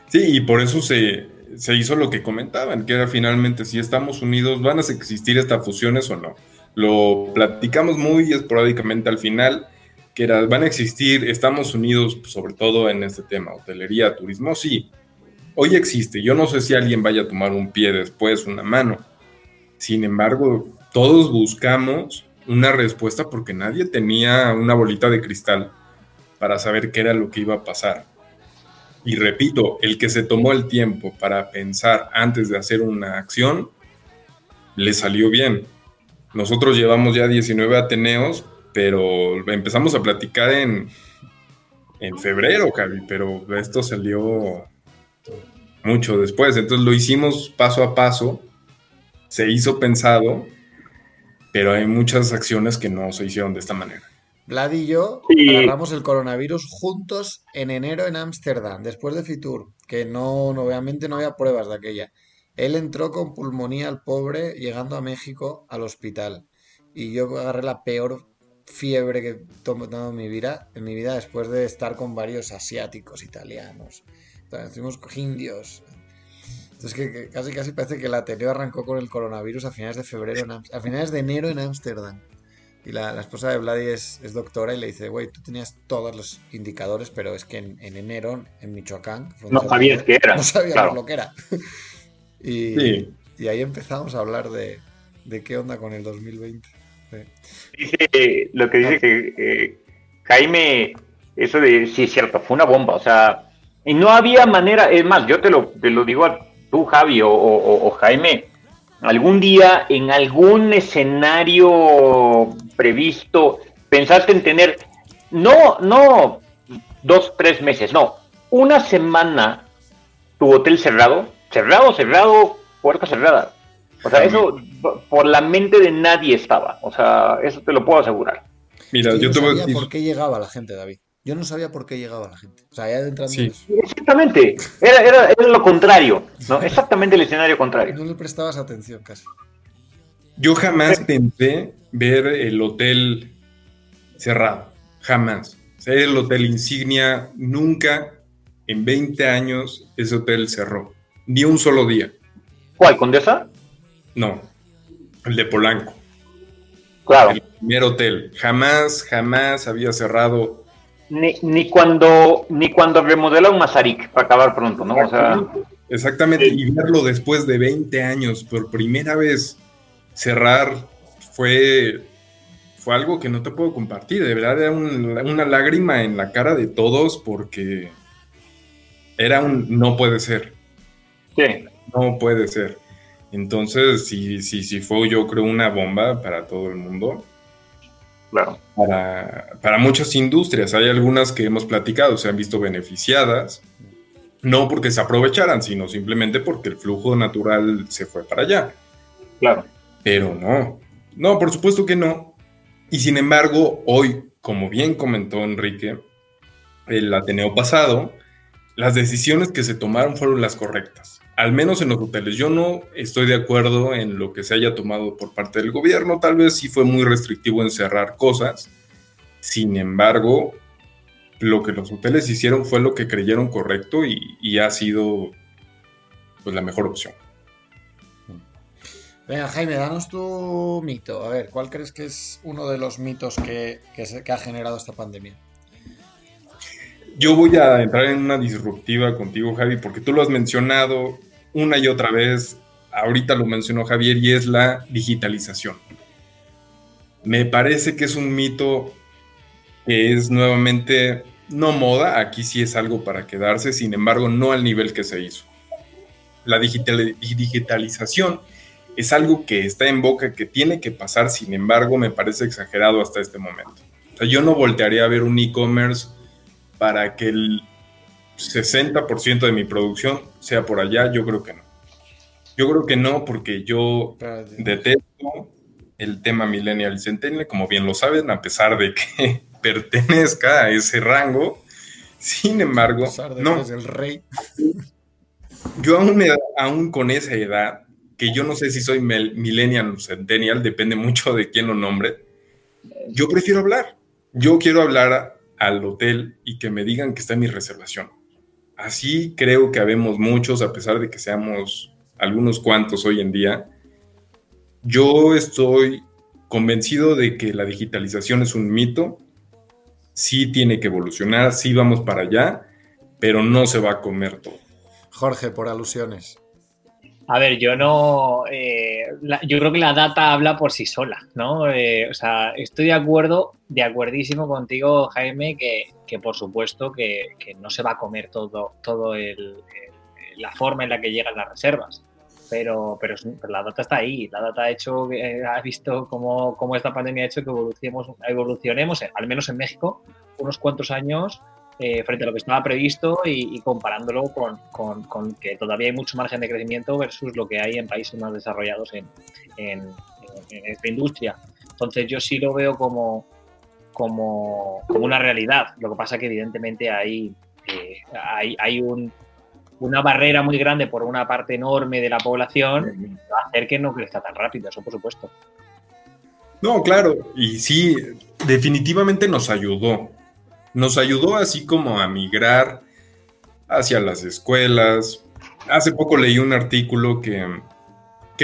Sí, y por eso se, se hizo lo que comentaban, que era finalmente si estamos unidos, ¿van a existir estas fusiones o no? Lo platicamos muy esporádicamente al final, que van a existir, estamos unidos sobre todo en este tema, hotelería, turismo, sí, hoy existe. Yo no sé si alguien vaya a tomar un pie después, una mano. Sin embargo, todos buscamos una respuesta porque nadie tenía una bolita de cristal para saber qué era lo que iba a pasar. Y repito, el que se tomó el tiempo para pensar antes de hacer una acción, le salió bien. Nosotros llevamos ya 19 Ateneos, pero empezamos a platicar en, en febrero, Cavi, pero esto salió mucho después. Entonces lo hicimos paso a paso, se hizo pensado, pero hay muchas acciones que no se hicieron de esta manera. Vlad y yo agarramos el coronavirus juntos en enero en Ámsterdam, después de Fitur, que no, obviamente no había pruebas de aquella. Él entró con pulmonía al pobre llegando a México al hospital. Y yo agarré la peor fiebre que he tomado en mi vida, en mi vida después de estar con varios asiáticos, italianos, estuvimos indios. Entonces que, casi casi parece que la Ateneo arrancó con el coronavirus a finales de febrero, a finales de enero en Ámsterdam. Y la, esposa de Vladi es, doctora y le dice, güey, tú tenías todos los indicadores, pero es que en, enero, en Michoacán... No sabías qué era. No sabíamos lo que era. [laughs] y, y, ahí empezamos a hablar de, de qué onda con el 2020. Dice, lo que dice que Jaime, eso de sí es cierto, fue una bomba, o sea, y no había manera, es más, yo te lo, te lo digo a tú, Javi, o, Jaime, algún día en algún escenario previsto, pensaste en tener, no, no dos, tres meses, no, una semana tu hotel cerrado, cerrado, cerrado, puerta cerrada. O sea, eso por la mente de nadie estaba. O sea, eso te lo puedo asegurar. Mira, yo, no sabía por qué llegaba la gente, David. Yo no sabía por qué llegaba la gente. O sea, ya entrando sí. Exactamente. Era, era, era, lo contrario. ¿no? Exactamente el escenario contrario. No le prestabas atención casi. Yo jamás pensé ver el hotel cerrado. Jamás. O sea, el hotel insignia. Nunca en 20 años ese hotel cerró. Ni un solo día. ¿Cuál? ¿Condesa? No. El de Polanco. Claro. El primer hotel. Jamás, jamás había cerrado ni, ni, cuando ni cuando remodela un Mazarik para acabar pronto, ¿no? O sea, Exactamente, y verlo después de 20 años por primera vez cerrar fue, fue algo que no te puedo compartir, de verdad era una lágrima en la cara de todos porque era un no puede ser. Sí. No puede ser. Entonces, sí, sí, sí fue yo creo una bomba para todo el mundo. Para, muchas industrias. Hay algunas que hemos platicado, se han visto beneficiadas, no porque se aprovecharan, sino simplemente porque el flujo natural se fue para allá. Claro. Pero no, no, por supuesto que no. Y sin embargo, hoy, como bien comentó Enrique, el Ateneo pasado, las decisiones que se tomaron fueron las correctas al menos en los hoteles. Yo no estoy de acuerdo en lo que se haya tomado por parte del gobierno. Tal vez sí fue muy restrictivo en cerrar cosas. Sin embargo, lo que los hoteles hicieron fue lo que creyeron correcto y, ha sido pues la mejor opción. Venga, Jaime, danos tu mito. A ver, ¿cuál crees que es uno de los mitos que, que ha generado esta pandemia? Yo voy a entrar en una disruptiva contigo, Javi, porque tú lo has mencionado una y otra vez. Ahorita lo mencionó Javier y es la digitalización. Me parece que es un mito que es nuevamente no moda, aquí sí es algo para quedarse, sin embargo, no al nivel que se hizo. La digitalización es algo que está en boca, que tiene que pasar, sin embargo, me parece exagerado hasta este momento. Yo no voltearía a ver un e-commerce para que el 60% de mi producción sea por allá, yo creo que no. Yo creo que no, porque yo detesto el tema Millennial Centennial, como bien lo saben, a pesar de que [laughs] pertenezca a ese rango. Sin embargo, no. el rey. Yo aún, aún con esa edad, que yo no sé si soy Millennial o Centennial, depende mucho de quién lo nombre, yo prefiero hablar. Yo quiero hablar al hotel y que me digan que está en mi reservación. Así creo que habemos muchos, a pesar de que seamos algunos cuantos hoy en día. Yo estoy convencido de que la digitalización es un mito, sí tiene que evolucionar, sí vamos para allá, pero no se va a comer todo. Jorge, por alusiones. A ver, yo no. Eh, yo creo que la data habla por sí sola, ¿no? Eh, o sea, estoy de acuerdo, de acuerdísimo contigo, Jaime, que, por supuesto que, no se va a comer todo, todo el, la forma en la que llegan las reservas. Pero, pero, la data está ahí. La data ha hecho, eh, ha visto cómo, cómo, esta pandemia ha hecho que evolucionemos, evolucionemos, al menos en México, unos cuantos años eh, frente a lo que estaba previsto y, comparándolo con, que todavía hay mucho margen de crecimiento versus lo que hay en países más desarrollados en, esta industria. Entonces yo sí lo veo como, como, una realidad. Lo que pasa que evidentemente hay, eh, hay, hay una barrera muy grande por una parte enorme de la población va a hacer que no crezca tan rápido, eso por supuesto. No, claro, y sí, definitivamente nos ayudó nos ayudó así como a migrar hacia las escuelas. Hace poco leí un artículo que,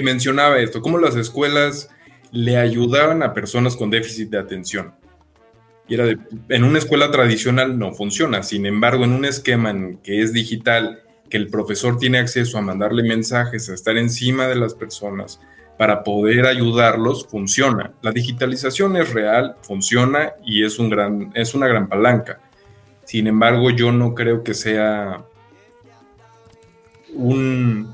mencionaba esto, cómo las escuelas le ayudaban a personas con déficit de atención. Y era de, en una escuela tradicional no funciona, sin embargo, en un esquema que es digital, que el profesor tiene acceso a mandarle mensajes, a estar encima de las personas, para poder ayudarlos funciona. La digitalización es real, funciona y es, un gran, es una gran palanca. Sin embargo, yo no creo que sea un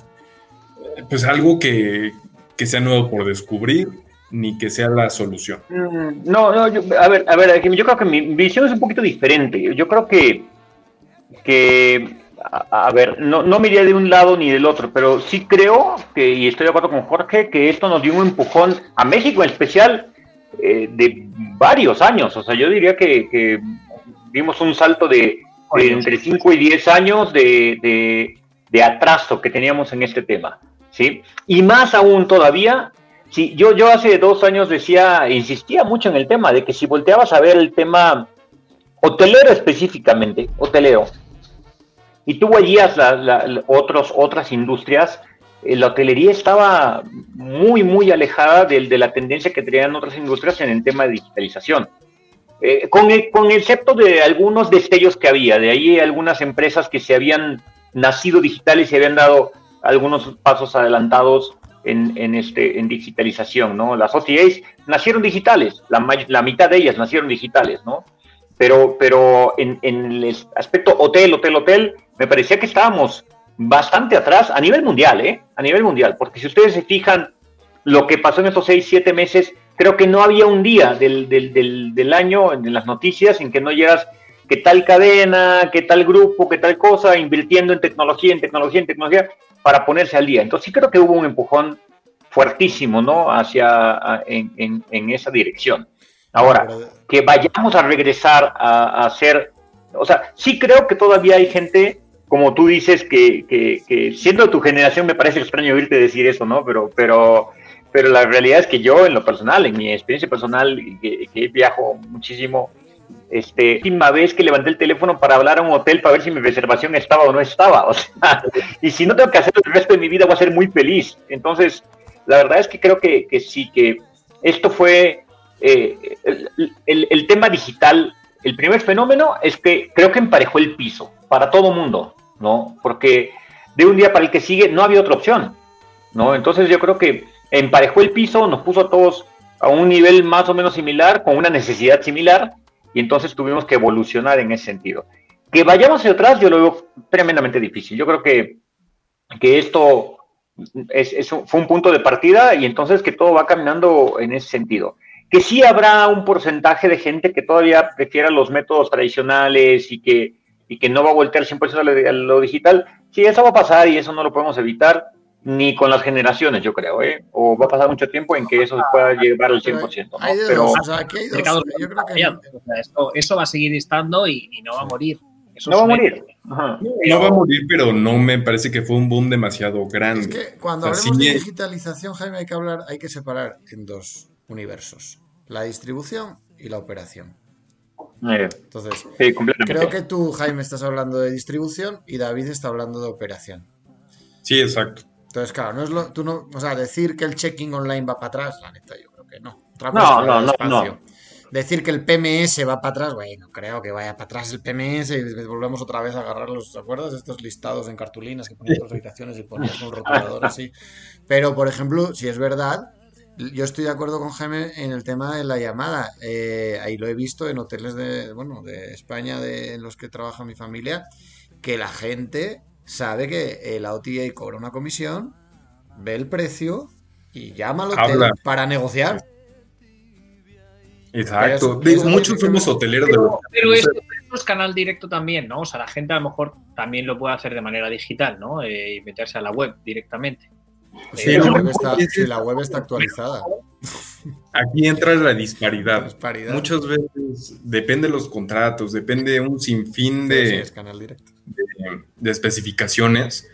pues algo que, sea nuevo por descubrir ni que sea la solución. Mm, no, no, a ver, a ver, yo creo que mi visión es un poquito diferente. Yo creo que, que a, ver, no, no me iría de un lado ni del otro, pero sí creo que, y estoy de acuerdo con Jorge, que esto nos dio un empujón a México en especial eh, de varios años. O sea, yo diría que, que vimos un salto de, entre 5 y 10 años de, de, de, atraso que teníamos en este tema. ¿sí? Y más aún todavía, sí, yo, yo hace dos años decía, insistía mucho en el tema de que si volteabas a ver el tema hotelero específicamente, hotelero, y tú veías otros, otras industrias, eh, la hotelería estaba muy, muy alejada de, la tendencia que tenían otras industrias en el tema de digitalización. Eh, con, el, con excepto de algunos destellos que había, de ahí algunas empresas que se habían nacido digitales y habían dado algunos pasos adelantados en, en, este, en digitalización, ¿no? Las OTAs nacieron digitales, la, la mitad de ellas nacieron digitales, ¿no? Pero, pero en, en, el aspecto hotel, hotel, hotel, me parecía que estábamos bastante atrás a nivel mundial, ¿eh? A nivel mundial, porque si ustedes se fijan lo que pasó en estos seis, siete meses, creo que no había un día del, del, del, año en las noticias en que no llegas que tal cadena, que tal grupo, que tal cosa, invirtiendo en tecnología, en tecnología, en tecnología, para ponerse al día. Entonces sí creo que hubo un empujón fuertísimo, ¿no? Hacia, en, en, esa dirección. Ahora, que vayamos a regresar a, hacer, o sea, sí creo que todavía hay gente, como tú dices, que, siendo tu generación me parece extraño oírte decir eso, ¿no? Pero, pero, pero la realidad es que yo, en lo personal, en mi experiencia personal, que, que viajo muchísimo, este, última vez que levanté el teléfono para hablar a un hotel para ver si mi reservación estaba o no estaba. O sea, [laughs] y si no tengo que hacerlo el resto de mi vida, voy a ser muy feliz. Entonces, la verdad es que creo que sí, que esto fue eh, el, tema digital. El primer fenómeno es que creo que emparejó el piso para todo mundo, ¿no? Porque de un día para el que sigue no había otra opción, ¿no? Entonces yo creo que emparejó el piso, nos puso a todos a un nivel más o menos similar, con una necesidad similar, y entonces tuvimos que evolucionar en ese sentido. Que vayamos hacia atrás, yo lo veo tremendamente difícil. Yo creo que, que esto es, fue un punto de partida y entonces que todo va caminando en ese sentido. Que sí habrá un porcentaje de gente que todavía prefiera los métodos tradicionales y que, y que no va a voltear 100% a lo digital. Sí, eso va a pasar y eso no lo podemos evitar ni con las generaciones, yo creo, ¿eh? O va a pasar mucho tiempo en que eso se pueda llevar al 100%. ¿no? Pero, o sea, aquí hay dos. Yo creo que... eso, va a seguir estando y, no va a morir. no va a morir. No va a morir, pero no me parece que fue un boom demasiado grande. Es que cuando hablamos de digitalización, Jaime, hay que hablar, hay que separar en dos universos: la distribución y la operación. Entonces, creo que tú, Jaime, estás hablando de distribución y David está hablando de operación. Sí, exacto. Entonces, claro, no es lo, tú no, o sea, decir que el checking online va para atrás, la neta, yo creo que no. no, no, no, no, Decir que el PMS va para atrás, bueno, creo que vaya para atrás el PMS y volvemos otra vez a agarrar los, ¿te acuerdas? Estos listados en cartulinas que ponías las habitaciones y ponías un rotulador así. Pero, por ejemplo, si es verdad, yo estoy de acuerdo con Jaime en el tema de la llamada. Eh, ahí lo he visto en hoteles de, bueno, de España de, en los que trabaja mi familia, que la gente sabe que la OTA cobra una comisión, ve el precio y llama al hotel para negociar. Exacto. muchos somos hoteleros pero, de Pero esto, es canal directo también, ¿no? O sea, la gente a lo mejor también lo puede hacer de manera digital, ¿no? Eh, y meterse a la web directamente. Sí, la, web está, la, web está, actualizada. Aquí entra la disparidad. disparidad. Muchas veces depende de los contratos, depende un sinfín de, canal directo de, especificaciones,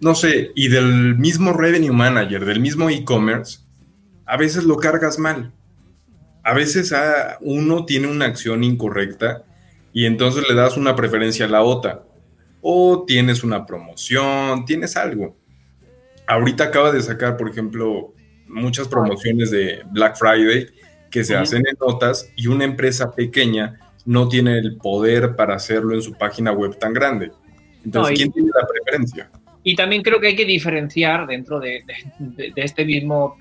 no sé, y del mismo revenue manager, del mismo e-commerce, a veces lo cargas mal. A veces a uno tiene una acción incorrecta y entonces le das una preferencia a la otra. O tienes una promoción, tienes algo. Ahorita acaba de sacar, por ejemplo, muchas promociones de Black Friday que se hacen en notas y una empresa pequeña no tiene el poder para hacerlo en su página web tan grande. Entonces, ¿quién tiene la preferencia? Y también creo que hay que diferenciar dentro de, este mismo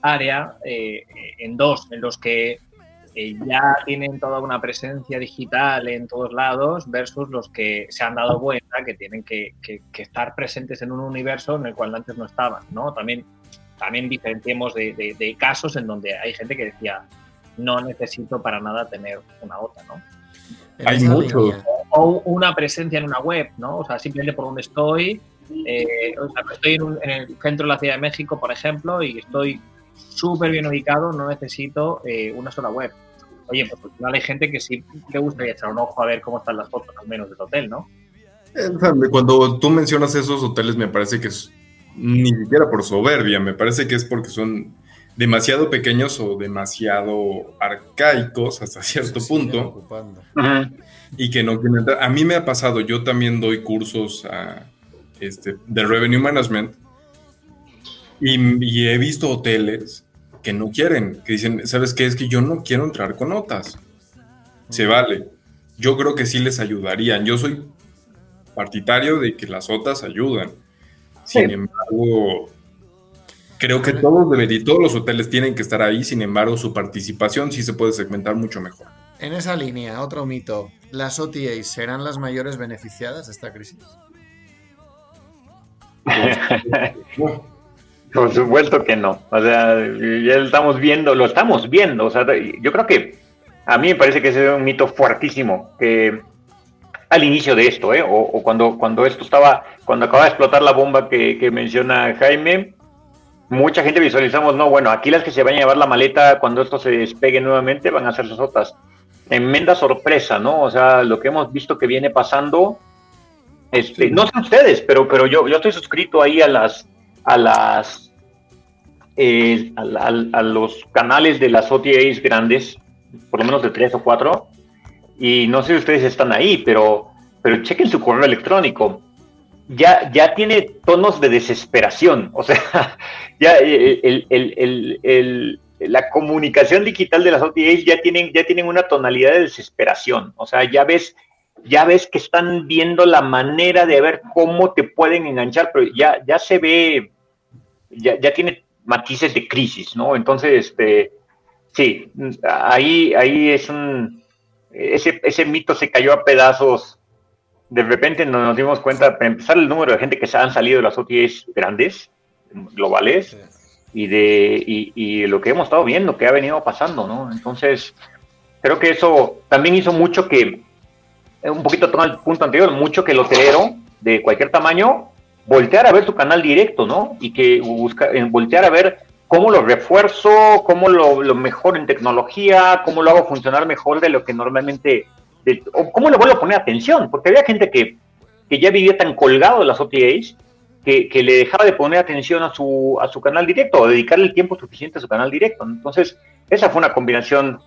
área eh, en dos, en los que eh, ya tienen toda una presencia digital en todos lados versus los que se han dado cuenta que tienen que, estar presentes en un universo en el cual antes no estaban, ¿no? También, también diferenciemos de, casos en donde hay gente que decía, no necesito para nada tener una OTA, ¿no? Hay muchos. O una presencia en una web, ¿no? O sea, simplemente por donde estoy, eh, estoy en, el centro de la Ciudad de México, por ejemplo, y estoy súper bien ubicado, no necesito eh, una sola web. Oye, pues al final hay gente que sí le gustaría echar un ojo a ver cómo están las fotos, al menos del hotel, ¿no? Eh, cuando tú mencionas esos hoteles, me parece que es ni siquiera por soberbia, me parece que es porque son demasiado pequeños o demasiado arcaicos hasta cierto punto. Y que no A mí me ha pasado, yo también doy cursos a, este, de Revenue Management. Y, he visto hoteles que no quieren, que dicen, ¿sabes qué? Es que yo no quiero entrar con notas. Se vale. Yo creo que sí les ayudarían. Yo soy partitario de que las OTAs ayudan. Sin embargo, creo que todos deberían, todos los hoteles tienen que estar ahí. Sin embargo, su participación sí se puede segmentar mucho mejor. En esa línea, otro mito. ¿Las OTAs serán las mayores beneficiadas de esta crisis? [laughs] Por supuesto que no. O sea, ya lo estamos viendo, lo estamos viendo. O sea, yo creo que a mí me parece que ese es un mito fuertísimo que al inicio de esto, ¿eh? o, cuando, cuando esto estaba, cuando acaba de explotar la bomba que, menciona Jaime, mucha gente visualizamos, no, bueno, aquí las que se van a llevar la maleta cuando esto se despegue nuevamente van a ser sosotas. Enmenda sorpresa, ¿no? O sea, lo que hemos visto que viene pasando este, no sé ustedes, pero, pero yo, yo estoy suscrito ahí a las, a las, eh, a, los canales de las OTAs grandes, por lo menos de tres o cuatro, y no sé si ustedes están ahí, pero, pero chequen su correo electrónico. Ya, ya tiene tonos de desesperación, [laughs] o sea, ya el, la comunicación digital de las OTAs ya tienen, ya tienen una tonalidad de desesperación, o sea, ya ves ya ves que están viendo la manera de ver cómo te pueden enganchar, pero ya, ya se ve, ya, ya tiene matices de crisis, ¿no? Entonces, este, sí, ahí, ahí es un, ese, ese mito se cayó a pedazos. De repente nos dimos cuenta, para empezar, el número de gente que se han salido de las OTAs grandes, globales, y de y, y lo que hemos estado viendo, que ha venido pasando, ¿no? Entonces, creo que eso también hizo mucho que un poquito el punto anterior, mucho que el hotelero de cualquier tamaño voltear a ver su canal directo, ¿no? Y que busca, voltear a ver cómo lo refuerzo, cómo lo, mejoro en tecnología, cómo lo hago funcionar mejor de lo que normalmente, o cómo le vuelvo a poner atención, porque había gente que, que ya vivía tan colgado de las OTAs que, que, le dejaba de poner atención a su, a su canal directo o dedicarle el tiempo suficiente a su canal directo. Entonces, esa fue una combinación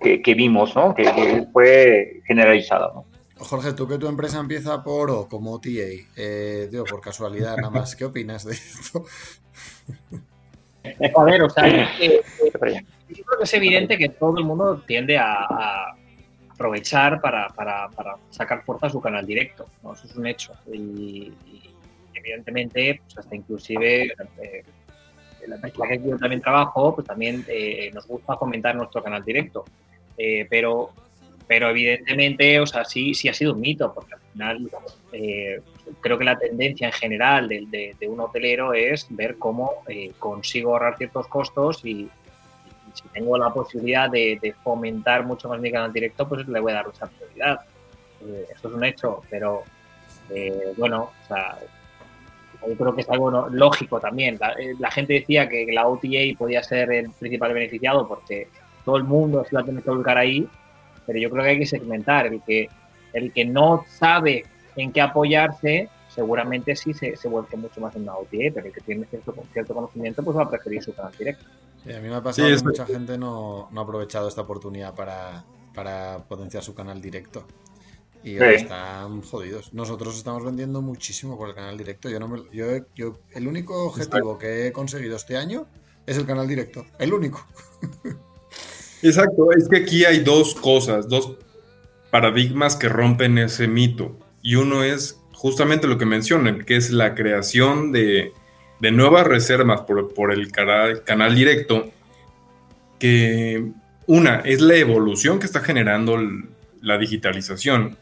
que, que vimos, ¿no? Que, que fue generalizada, ¿no? Jorge, tú que tu empresa empieza por O como TA, eh, digo, por casualidad nada más, ¿qué opinas de esto? A ver, o sea, yo creo que es evidente que todo el mundo tiende a, aprovechar para, sacar fuerza a su canal directo, ¿no? Eso es un hecho. Y, evidentemente, pues hasta inclusive eh, la empresa que yo también trabajo, pues también eh, nos gusta fomentar nuestro canal directo. Eh, pero pero evidentemente, o sea, sí, sí ha sido un mito, porque al final eh, creo que la tendencia en general de, un hotelero es ver cómo eh, consigo ahorrar ciertos costos y, si tengo la posibilidad de, fomentar mucho más mi canal directo, pues le voy a dar esa prioridad. Eh, eso es un hecho, pero bueno, o sea, yo creo que es algo lógico también. La, la, gente decía que la OTA podía ser el principal beneficiado porque todo el mundo se iba a tener que volcar ahí pero yo creo que hay que segmentar. El que, el que no sabe en qué apoyarse, seguramente sí se, se vuelve mucho más en una OTA, pero el que tiene cierto, cierto conocimiento, pues va a preferir su canal directo. Sí, a mí me ha pasado que mucha gente no, no, ha aprovechado esta oportunidad para, para potenciar su canal directo. Y están jodidos. Nosotros estamos vendiendo muchísimo por el canal directo. Yo no me, yo, yo, el único objetivo que he conseguido este año es el canal directo. El único. [laughs] Exacto, es que aquí hay dos cosas, dos paradigmas que rompen ese mito. Y uno es justamente lo que mencionan, que es la creación de, nuevas reservas por, el canal, directo, que una es la evolución que está generando la digitalización,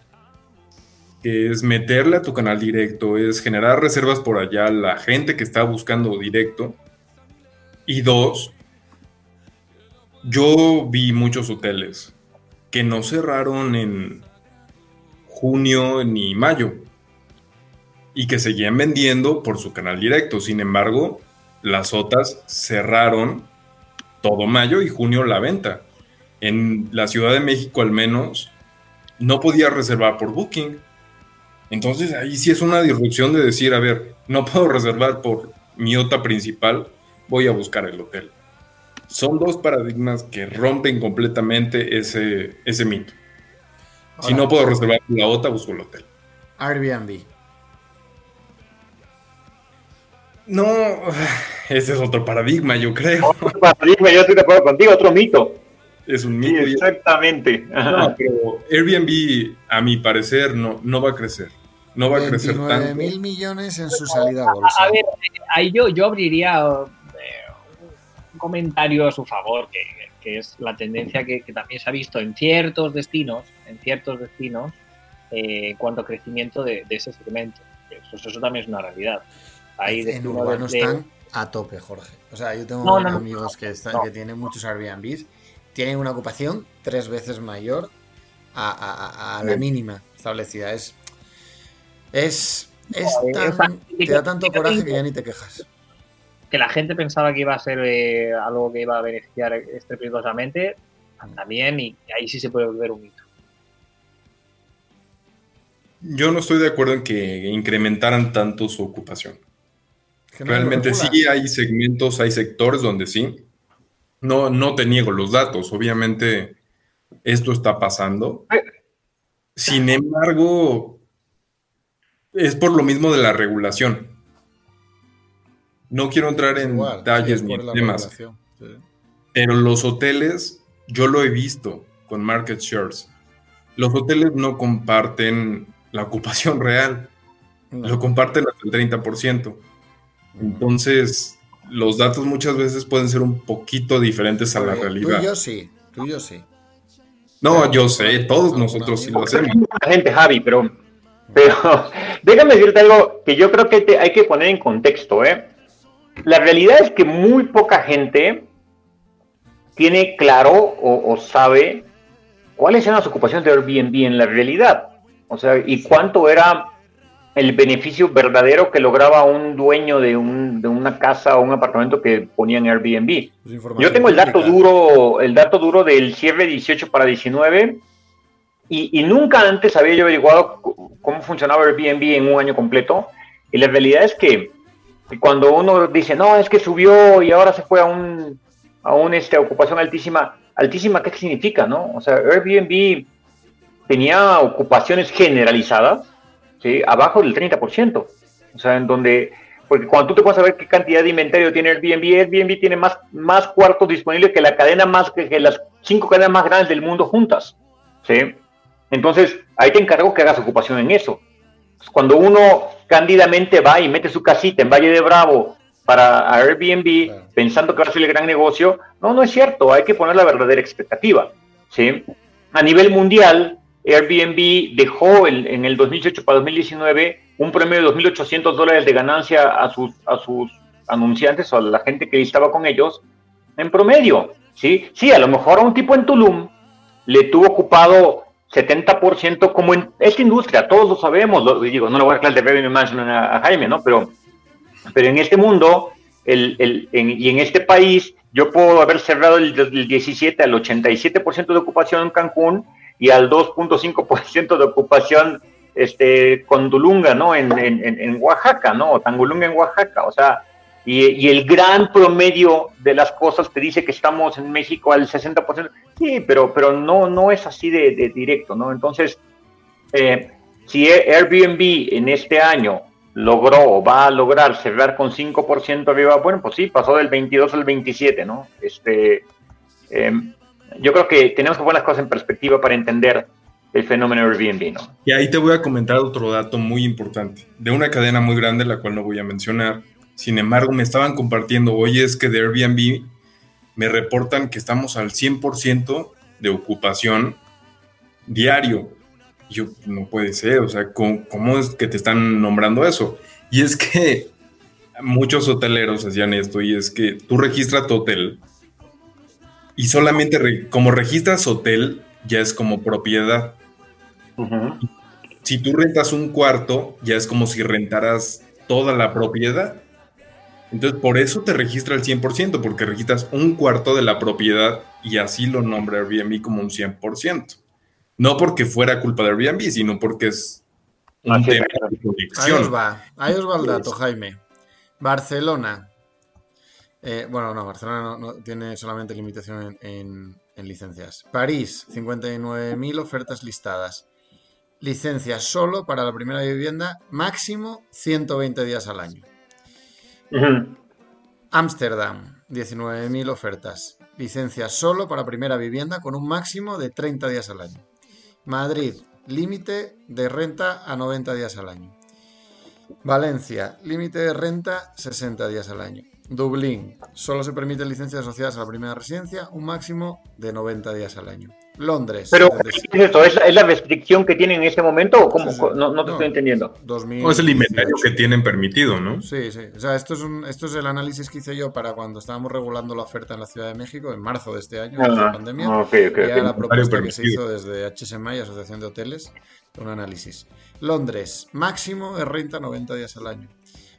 es meterle a tu canal directo, es generar reservas por allá, la gente que está buscando directo. Y dos, yo vi muchos hoteles que no cerraron en junio ni mayo y que seguían vendiendo por su canal directo. Sin embargo, las otras cerraron todo mayo y junio la venta. En la Ciudad de México al menos no podía reservar por Booking. Entonces ahí sí es una disrupción de decir, a ver, no puedo reservar por mi OTA principal, voy a buscar el hotel. Son dos paradigmas que rompen completamente ese, ese mito. si no puedo reservar la OTA, busco el hotel. Airbnb. No, [sighs] ese es otro paradigma, yo creo. Otro paradigma, yo estoy de acuerdo contigo, otro mito. Es un mito. exactamente. No, pero Airbnb, a mi parecer, no, no va a crecer. No va a crecer tanto. mil millones en su salida a bolsa. A ver, ahí yo, yo abriría comentario a su favor, que, es la tendencia que, también se ha visto en ciertos destinos, en ciertos destinos, eh, en cuanto a crecimiento de, ese segmento. Eso, eso también es una realidad en urbano están a tope, Jorge. O sea, yo tengo amigos que, están, que tienen muchos Airbnbs, tienen una ocupación tres veces mayor a, la mínima establecida. Es, es, te da tanto coraje que ya ni te quejas. Que la gente pensaba que iba a ser eh, algo que iba a beneficiar estrepitosamente, también, y ahí sí se puede volver un mito. Yo no estoy de acuerdo en que incrementaran tanto su ocupación. Realmente sí hay segmentos, hay sectores donde sí. No, no te niego los datos, obviamente esto está pasando. Sin embargo, es por lo mismo de la regulación. No quiero entrar en detalles ni en temas. Pero los hoteles, yo lo he visto con market shares. Los hoteles no comparten la ocupación [laughs] real, lo comparten hasta el 30%. Entonces, los datos muchas veces pueden ser un poquito diferentes a la realidad. Tú y yo sí, tú y yo sí. No, yo sé, todos nosotros sí lo hacemos. La gente, Javi, pero, pero [laughs] déjame decirte algo que yo creo que hay que poner en contexto. ¿eh? La realidad es que muy poca gente tiene claro o, o sabe cuáles eran las ocupaciones de Airbnb en la realidad. O sea, y cuánto era el beneficio verdadero que lograba un dueño de, un, de una casa o un apartamento que ponía en Airbnb. Yo tengo el dato duro, el dato duro del cierre 18 para 19 y, nunca antes había yo averiguado cómo funcionaba Airbnb en un año completo. Y la realidad es que cuando uno dice, no, es que subió y ahora se fue a un, a un este, ocupación altísima, altísima, ¿qué significa? no? O sea, Airbnb tenía ocupaciones generalizadas ¿sí? abajo del 30%. O sea, en donde, porque cuando tú te puedes saber qué cantidad de inventario tiene Airbnb, Airbnb tiene más, más cuartos disponibles que la cadena más, que, las cinco cadenas más grandes del mundo juntas. ¿sí? Entonces, ahí te encargo que hagas ocupación en eso. Cuando uno cándidamente va y mete su casita en Valle de Bravo para Airbnb, pensando que va a ser el gran negocio, no, no es cierto, hay que poner la verdadera expectativa. ¿sí? A nivel mundial, Airbnb dejó en el 2018 para 2019 un premio de 2.800 dólares de ganancia a sus, a sus anunciantes o a la gente que estaba con ellos en promedio. ¿sí? sí, a lo mejor a un tipo en Tulum le tuvo ocupado 70% como en esta industria, todos lo sabemos, lo, digo, no le voy a hablar de revenue management a, Jaime, ¿no? Pero, pero en este mundo el, el, y en este país, yo puedo haber cerrado el, del 17 al 87% de ocupación en Cancún y al 2.5% de ocupación este, con Dulunga, ¿no? En, en, en, Oaxaca, ¿no? Tangulunga en Oaxaca, o sea, y, el gran promedio de las cosas te dice que estamos en México al 60%, sí, pero, pero no, no es así de, directo, ¿no? Entonces, eh, si Airbnb en este año logró o va a lograr cerrar con 5% arriba, bueno, pues sí, pasó del 22 al 27, ¿no? Este, eh, yo creo que tenemos que poner las cosas en perspectiva para entender el fenómeno Airbnb, ¿no? Y ahí te voy a comentar otro dato muy importante, de una cadena muy grande, la cual no voy a mencionar. Sin embargo, me estaban compartiendo, oye, es que de Airbnb me reportan que estamos al 100% de ocupación diario. Y yo, no puede ser, o sea, ¿cómo, ¿cómo, es que te están nombrando eso? Y es que muchos hoteleros hacían esto, y es que tú registras tu hotel, y solamente re, como registras hotel, ya es como propiedad. Uh -huh. Si tú rentas un cuarto, ya es como si rentaras toda la propiedad. Entonces, por eso te registra el 100%, porque registras un cuarto de la propiedad y así lo nombra Airbnb como un 100%. No porque fuera culpa de Airbnb, sino porque es un así tema es. de. Ahí os va, ahí os va el dato, Jaime. Barcelona. Eh, bueno, no, Barcelona no, no, tiene solamente limitación en, en, en licencias. París, 59.000 ofertas listadas. Licencias solo para la primera vivienda, máximo 120 días al año. Ámsterdam, uh -huh. 19.000 ofertas. Licencias solo para primera vivienda con un máximo de 30 días al año. Madrid, límite de renta a 90 días al año. Valencia, límite de renta 60 días al año. Dublín, solo se permiten licencias asociadas a la primera residencia, un máximo de 90 días al año. Londres. Pero, ¿qué es esto? ¿Es, ¿Es, la restricción que tienen en ese momento o cómo? Sí, sí. No, no, te no, estoy entendiendo. 2000, o es el inventario que tienen permitido, ¿no? Sí, sí. O sea, esto es, un, esto es el análisis que hice yo para cuando estábamos regulando la oferta en la Ciudad de México, en marzo de este año, ah, la pandemia. Ah, okay, okay, y okay. la propuesta que se hizo desde HSMI, Asociación de Hoteles, un análisis. Londres, máximo de renta 90 días al año.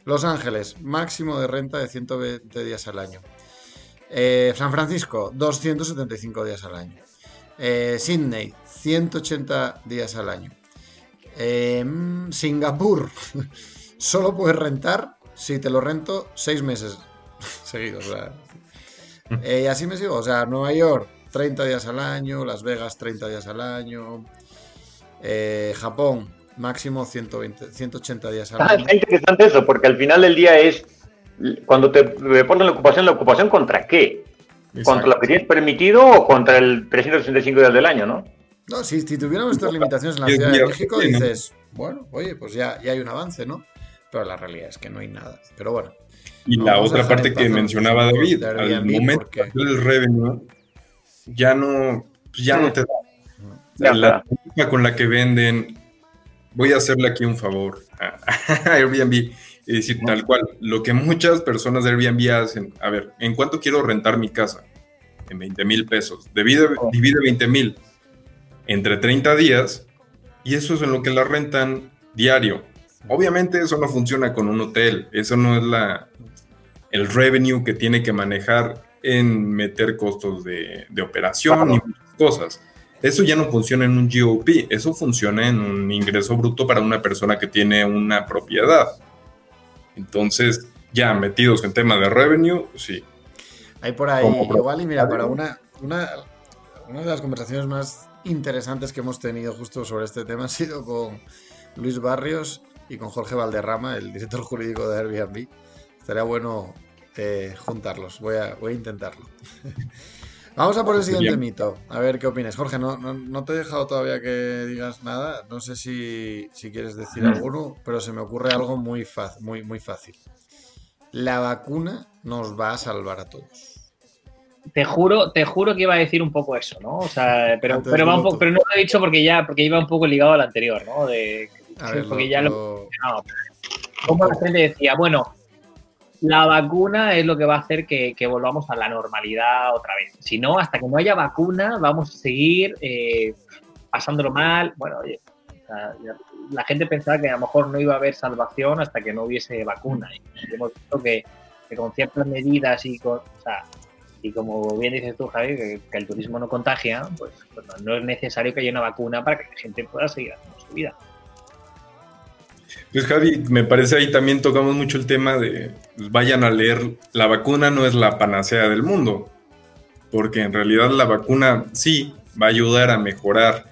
Los Ángeles, máximo de renta de 120 días al año. Eh, San Francisco, 275 días al año. Eh, Sydney, 180 días al año. Eh, Singapur, [laughs] solo puedes rentar si te lo rento 6 meses [laughs] seguidos. O sea, [laughs] eh, y así me sigo. O sea, Nueva York, 30 días al año. Las Vegas, 30 días al año. Japón, máximo 120, 180 días al ah, año. Está interesante eso, porque al final del día es cuando te reportan la ocupación, ¿la ocupación contra qué? Exacto. ¿Contra lo que tienes permitido o contra el 365 días del año, no? No, si, si tuviéramos estas limitaciones en la Ciudad de México, dices, bueno, oye, pues ya, ya hay un avance, ¿no? Pero la realidad es que no hay nada. Pero bueno. Y la otra parte que mencionaba David, al momento del revenue, ya no, pues ya no te da. La técnica con la que venden, voy a hacerle aquí un favor a [laughs] Airbnb y decir tal cual, lo que muchas personas de Airbnb hacen, a ver, ¿en cuánto quiero rentar mi casa? En 20 mil pesos. Divide, oh. divide 20 mil entre 30 días y eso es en lo que la rentan diario. Obviamente eso no funciona con un hotel, eso no es la, el revenue que tiene que manejar en meter costos de, de operación oh. y muchas cosas. Eso ya no funciona en un GOP, eso funciona en un ingreso bruto para una persona que tiene una propiedad. Entonces, ya metidos en tema de revenue, sí. Hay por ahí, igual, y mira, para una, una, una de las conversaciones más interesantes que hemos tenido justo sobre este tema [laughs] ha sido con Luis Barrios y con Jorge Valderrama, el director jurídico de Airbnb. Estaría bueno eh, juntarlos, voy a, voy a intentarlo. [laughs] Vamos a por el siguiente Bien. mito, a ver qué opinas. Jorge, no, no, no, te he dejado todavía que digas nada, no sé si, si quieres decir alguno, pero se me ocurre algo muy, fácil, muy, muy fácil. La vacuna nos va a salvar a todos. Te juro, te juro que iba a decir un poco eso, ¿no? O sea, pero, pero, va un poco, pero no lo he dicho porque ya, porque iba un poco ligado al anterior, ¿no? De, A ver, porque lo- ya lo, lo- no, como la gente decía, bueno, la vacuna es lo que va a hacer que, volvamos a la normalidad otra vez. Si no, hasta que no haya vacuna, vamos a seguir eh, pasándolo mal. Bueno, oye, la gente pensaba que a lo mejor no iba a haber salvación hasta que no hubiese vacuna. Y hemos visto que, que con ciertas medidas y con, o sea, y como bien dices tú, Javi, que, que el turismo no contagia, pues, pues no, no es necesario que haya una vacuna para que la gente pueda seguir haciendo su vida. Pues Javi, me parece ahí también tocamos mucho el tema de pues, vayan a leer, la vacuna no es la panacea del mundo, porque en realidad la vacuna sí va a ayudar a mejorar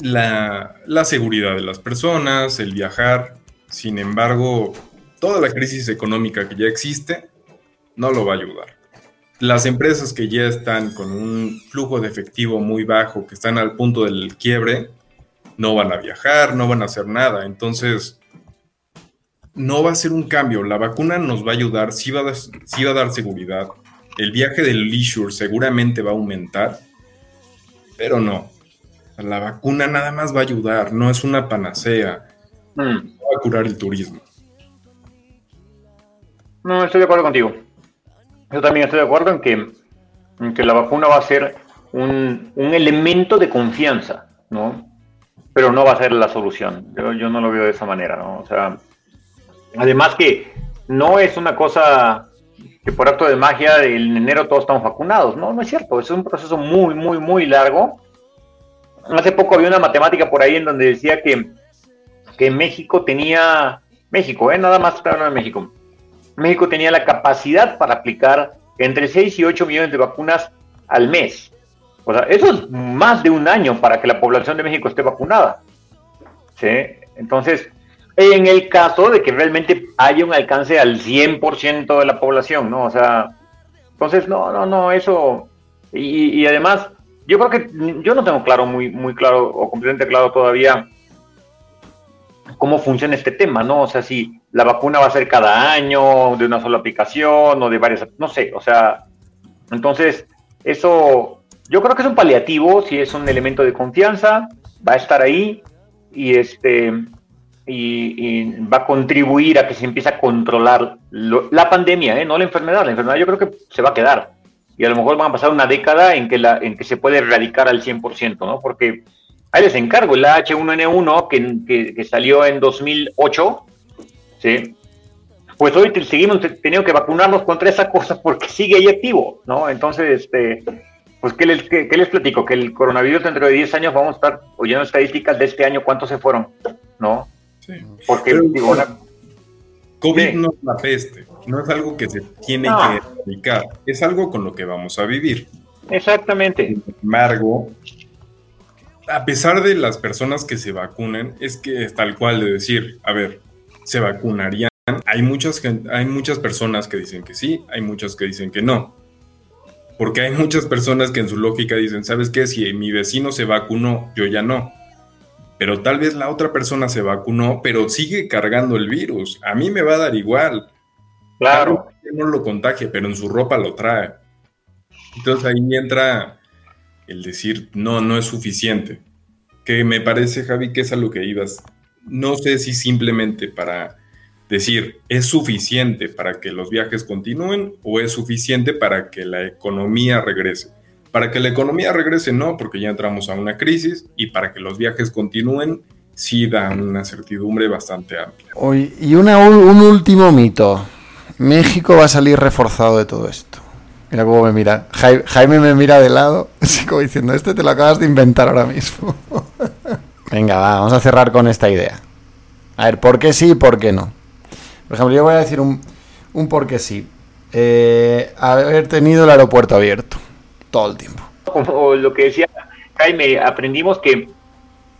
la, la seguridad de las personas, el viajar, sin embargo, toda la crisis económica que ya existe no lo va a ayudar. las empresas que ya están con un flujo de efectivo muy bajo, que están al punto del quiebre, no van a viajar, no van a hacer nada. Entonces, no va a ser un cambio. La vacuna nos va a ayudar, sí va a, sí va a dar seguridad. El viaje del leisure seguramente va a aumentar, pero no. La vacuna nada más va a ayudar, no es una panacea. Mm. No va a curar el turismo. No, estoy de acuerdo contigo. Yo también estoy de acuerdo en que, que la vacuna va a ser un, elemento de confianza, ¿no? Pero no va a ser la solución. Yo, no lo veo de esa manera, ¿no? O sea, además que no es una cosa que por acto de magia en enero todos estamos vacunados, ¿no? No es cierto, es un proceso muy, muy, muy largo. Hace poco había una matemática por ahí en donde decía que, que México tenía, México, ¿eh? Nada más hablando de México, México tenía la capacidad para aplicar entre 6 y 8 millones de vacunas al mes. O sea, eso es más de un año para que la población de México esté vacunada. ¿Sí? Entonces, en el caso de que realmente haya un alcance al 100% de la población, ¿no? O sea, entonces, no, no, no, eso. Y, y, además, yo creo que yo no tengo claro, muy, muy claro o completamente claro todavía cómo funciona este tema, ¿no? O sea, si la vacuna va a ser cada año, de una sola aplicación o de varias, no sé, o sea, entonces eso yo creo que es un paliativo, si es un elemento de confianza, va a estar ahí y este y, va a contribuir a que se empiece a controlar la pandemia, ¿eh? no la enfermedad, la enfermedad yo creo que se va a quedar y a lo mejor van a pasar una década en que en que se puede erradicar al 100%, ¿no? Porque ahí les encargo, el H1N1 que, que salió en 2008 ¿sí? Pues hoy seguimos teniendo que vacunarnos contra esa cosa porque sigue ahí activo, ¿no? Entonces, este, pues, ¿qué les, qué, les platico? Que el coronavirus dentro de 10 años vamos a estar oyendo estadísticas de este año, ¿cuántos se fueron? ¿No? Sí. Porque, digo, COVID no es la peste, no es algo que se tiene que erradicar, es algo con lo que vamos a vivir. Exactamente. Sin embargo, a pesar de las personas que se vacunen, es que es tal cual de decir, a ver, se vacunarían. Hay muchas, hay muchas personas que dicen que sí, hay muchas que dicen que no. Porque hay muchas personas que en su lógica dicen, ¿sabes qué? Si mi vecino se vacunó, yo ya no. Pero tal vez la otra persona se vacunó, pero sigue cargando el virus. A mí me va a dar igual. Claro. no lo contagie, pero en su ropa lo trae. Entonces ahí entra el decir, no, no es suficiente. Que me parece, Javi, que es a lo que ibas no sé si simplemente para decir es suficiente para que los viajes continúen o es suficiente para que la economía regrese. Para que la economía regrese no, porque ya entramos a una crisis y para que los viajes continúen sí dan una certidumbre bastante amplia. y un último mito. México va a salir reforzado de todo esto. Mira cómo me mira. Jaime me mira de lado, [laughs] así como diciendo, este te lo acabas de inventar ahora mismo. [laughs] Venga, vamos a cerrar con esta idea. A ver, ¿por qué sí y por qué no? Por ejemplo, yo voy a decir un, un por qué sí. Eh, haber tenido el aeropuerto abierto todo el tiempo. Como lo que decía Jaime, aprendimos que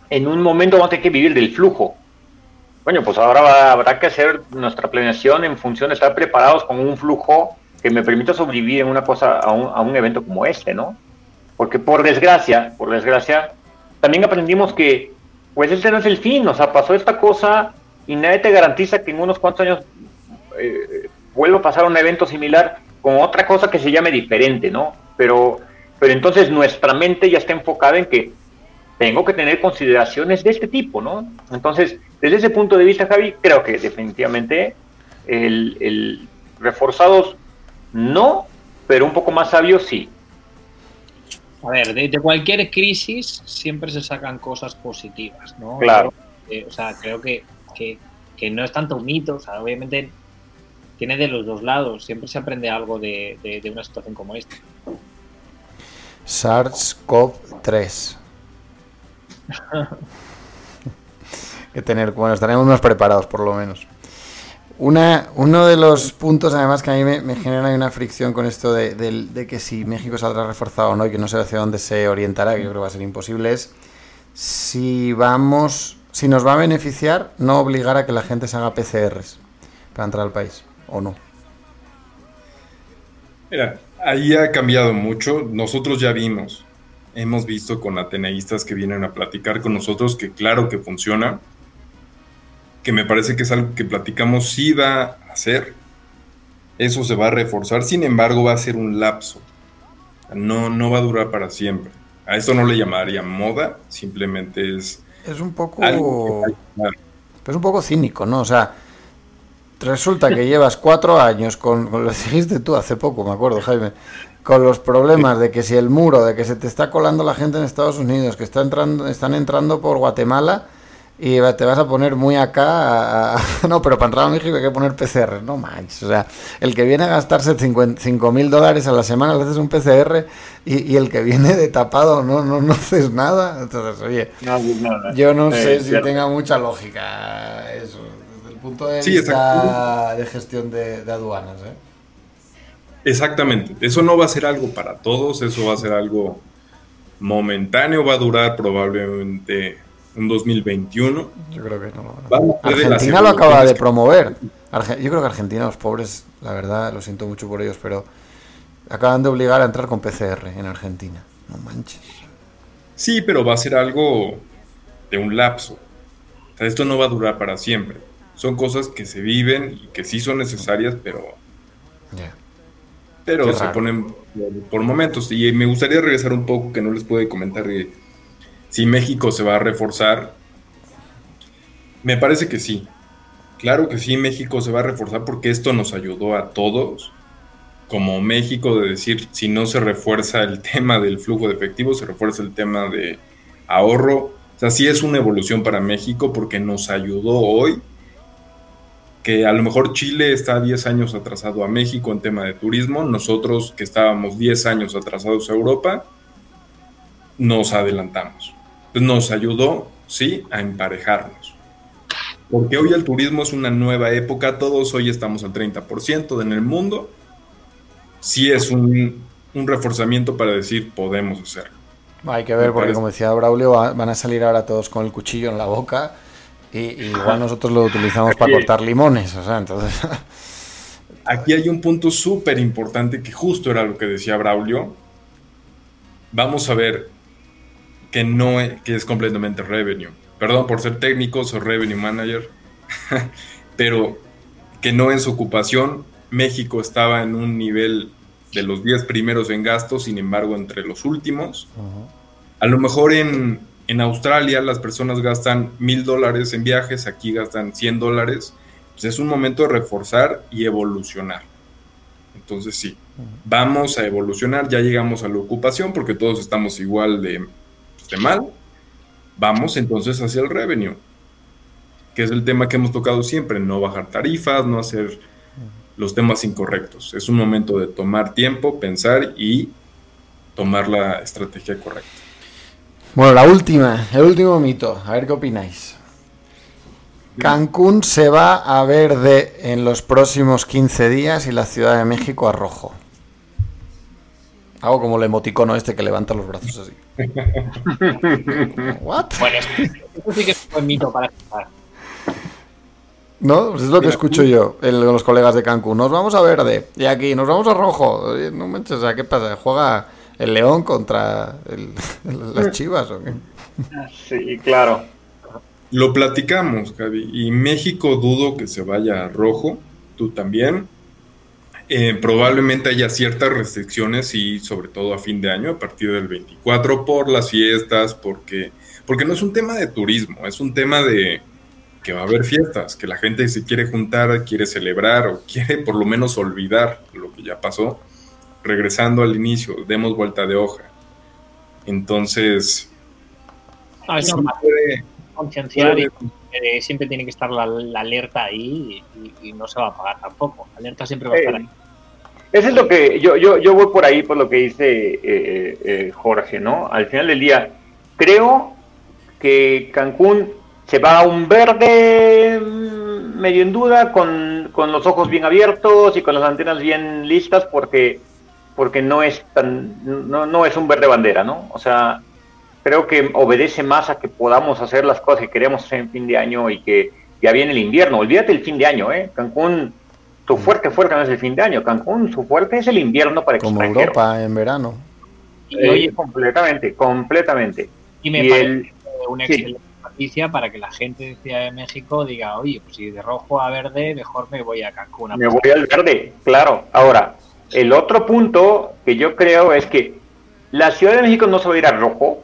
en un momento vamos a tener que vivir del flujo. Bueno, pues ahora habrá que hacer nuestra planeación en función de estar preparados con un flujo que me permita sobrevivir en una cosa a un, a un evento como este, ¿no? Porque por desgracia, por desgracia, también aprendimos que pues ese no es el fin, o sea, pasó esta cosa y nadie te garantiza que en unos cuantos años eh, vuelva a pasar un evento similar con otra cosa que se llame diferente, ¿no? Pero, pero entonces nuestra mente ya está enfocada en que tengo que tener consideraciones de este tipo, ¿no? Entonces, desde ese punto de vista, Javi, creo que definitivamente el, el reforzados no, pero un poco más sabios sí. A ver, de, cualquier crisis siempre se sacan cosas positivas, ¿no? Claro. o sea, creo que, que, no es tanto un mito, o sea, obviamente tiene de los dos lados, siempre se aprende algo de, de, una situación como esta. SARS-CoV-3. [laughs] que tener, bueno, estaremos más preparados por lo menos. Una, uno de los puntos, además, que a mí me, genera una fricción con esto de, que si México saldrá reforzado o no y que no sé hacia dónde se orientará, que yo creo que va a ser imposible, es si vamos, si nos va a beneficiar no obligar a que la gente se haga PCRs para entrar al país, o no. Mira, ahí ha cambiado mucho. Nosotros ya vimos, hemos visto con ateneístas que vienen a platicar con nosotros que claro que funciona, que me parece que es algo que platicamos sí va a hacer. Eso se va a reforzar, sin embargo va a ser un lapso. No, no va a durar para siempre. A esto no le llamaría moda, simplemente es... Es un poco... Es un poco cínico, ¿no? O sea, resulta que llevas cuatro años con, lo dijiste tú hace poco, me acuerdo, Jaime, con los problemas de que si el muro, de que se te está colando la gente en Estados Unidos, que está entrando, están entrando por Guatemala y te vas a poner muy acá. [laughs] no, pero para entrar a México hay que poner PCR, no manches. O sea, el que viene a gastarse 5 mil dólares a la semana le haces un PCR y, el que viene de tapado no, no, no haces nada. Entonces, oye, yo no sé si tenga mucha lógica eso punto de vista de gestión de, aduanas. ¿eh? Exactamente. Eso no va a ser algo para todos, eso va a ser algo momentáneo, va a durar probablemente un 2021. Yo creo que no. Argentina lo acaba de promover. yo creo que Argentina, los pobres, la verdad, lo siento mucho por ellos, pero acaban de obligar a entrar con PCR en Argentina. No manches. Sí, pero va a ser algo de un lapso. esto no va a durar para siempre son cosas que se viven y que sí son necesarias, pero... Pero se ponen por momentos. Y me gustaría regresar un poco, que no les pude comentar si México se va a reforzar. Me parece que sí. Claro que sí, México se va a reforzar porque esto nos ayudó a todos, como México, de decir, si no se refuerza el [laughs] tema del flujo de efectivo, se refuerza el tema de ahorro. O sea, sí es una evolución para México porque nos ayudó hoy que a lo mejor Chile está 10 años atrasado a México en tema de turismo, nosotros que estábamos 10 años atrasados a Europa, nos adelantamos. Nos ayudó, sí, a emparejarnos. Porque hoy el turismo es una nueva época, todos hoy estamos al 30% en el mundo. Sí es un, un reforzamiento para decir podemos hacerlo. Hay que ver, porque como decía Braulio, van a salir ahora todos con el cuchillo en la boca y, igual nosotros lo utilizamos para cortar limones, o sea, entonces... [laughs] Aquí hay un punto súper importante que justo era lo que decía Braulio. Vamos a ver que no es, que es completamente revenue. Perdón por ser técnico, soy revenue manager, [laughs] pero que no en su ocupación. México estaba en un nivel de los 10 primeros en gastos, sin embargo, entre los últimos. A lo mejor en, en Australia las personas gastan mil dólares en viajes, aquí gastan 100 dólares. Pues es un momento de reforzar y evolucionar. Entonces sí, vamos a evolucionar, ya llegamos a la ocupación porque todos estamos igual de, mal. Vamos entonces hacia el revenue, que es el tema que hemos tocado siempre, no bajar tarifas, no hacer los temas incorrectos. Es un momento de tomar tiempo, pensar y tomar la estrategia correcta. Bueno, la última, el último mito, a ver qué opináis. Cancún se va a verde en los próximos 15 días y la Ciudad de México a rojo. Hago como el emoticono este que levanta los brazos así. [laughs] ¿What? Bueno, eso sí que es un mito para empezar. No, pues es lo que escucho yo con los colegas de Cancún. Nos vamos a verde y aquí nos vamos a rojo. No manches, o sea, ¿qué pasa? Juega el León contra [laughs] las Chivas. ¿o qué? Sí, claro. Lo platicamos, Javi. Y México dudo que se vaya a rojo. Tú también. Eh, probablemente haya ciertas restricciones y sobre todo a fin de año, a partir del 24, por las fiestas, porque, porque no es un tema de turismo, es un tema de que va a haber fiestas, que la gente se quiere juntar, quiere celebrar o quiere por lo menos olvidar lo que ya pasó regresando al inicio, demos vuelta de hoja. Entonces, ah, puede, concienciar y eh, siempre tiene que estar la, alerta ahí y, no se va a apagar tampoco. La alerta siempre va a estar ahí. Eso es lo que yo, yo, yo voy por ahí por lo que dice eh, eh, Jorge, ¿no? Al final del día, creo que Cancún se va a un verde mm, medio en duda, con, con los ojos bien abiertos y con las antenas bien listas, porque porque no es tan, no, no es un verde bandera, ¿no? O sea, creo que obedece más a que podamos hacer las cosas que queremos hacer en fin de año y que ya viene el invierno. Olvídate el fin de año, ¿eh? Cancún su fuerte fuerte no es el fin de año. Cancún, su fuerte es el invierno para Como Europa en verano. Y, oye, completamente, completamente. Y me parece una excelente noticia para que la gente de Ciudad de México diga, oye, pues si de rojo a verde, mejor me voy a Cancún. me voy al verde, claro. Ahora, el otro punto que yo creo es que la Ciudad de México no se va a ir a rojo.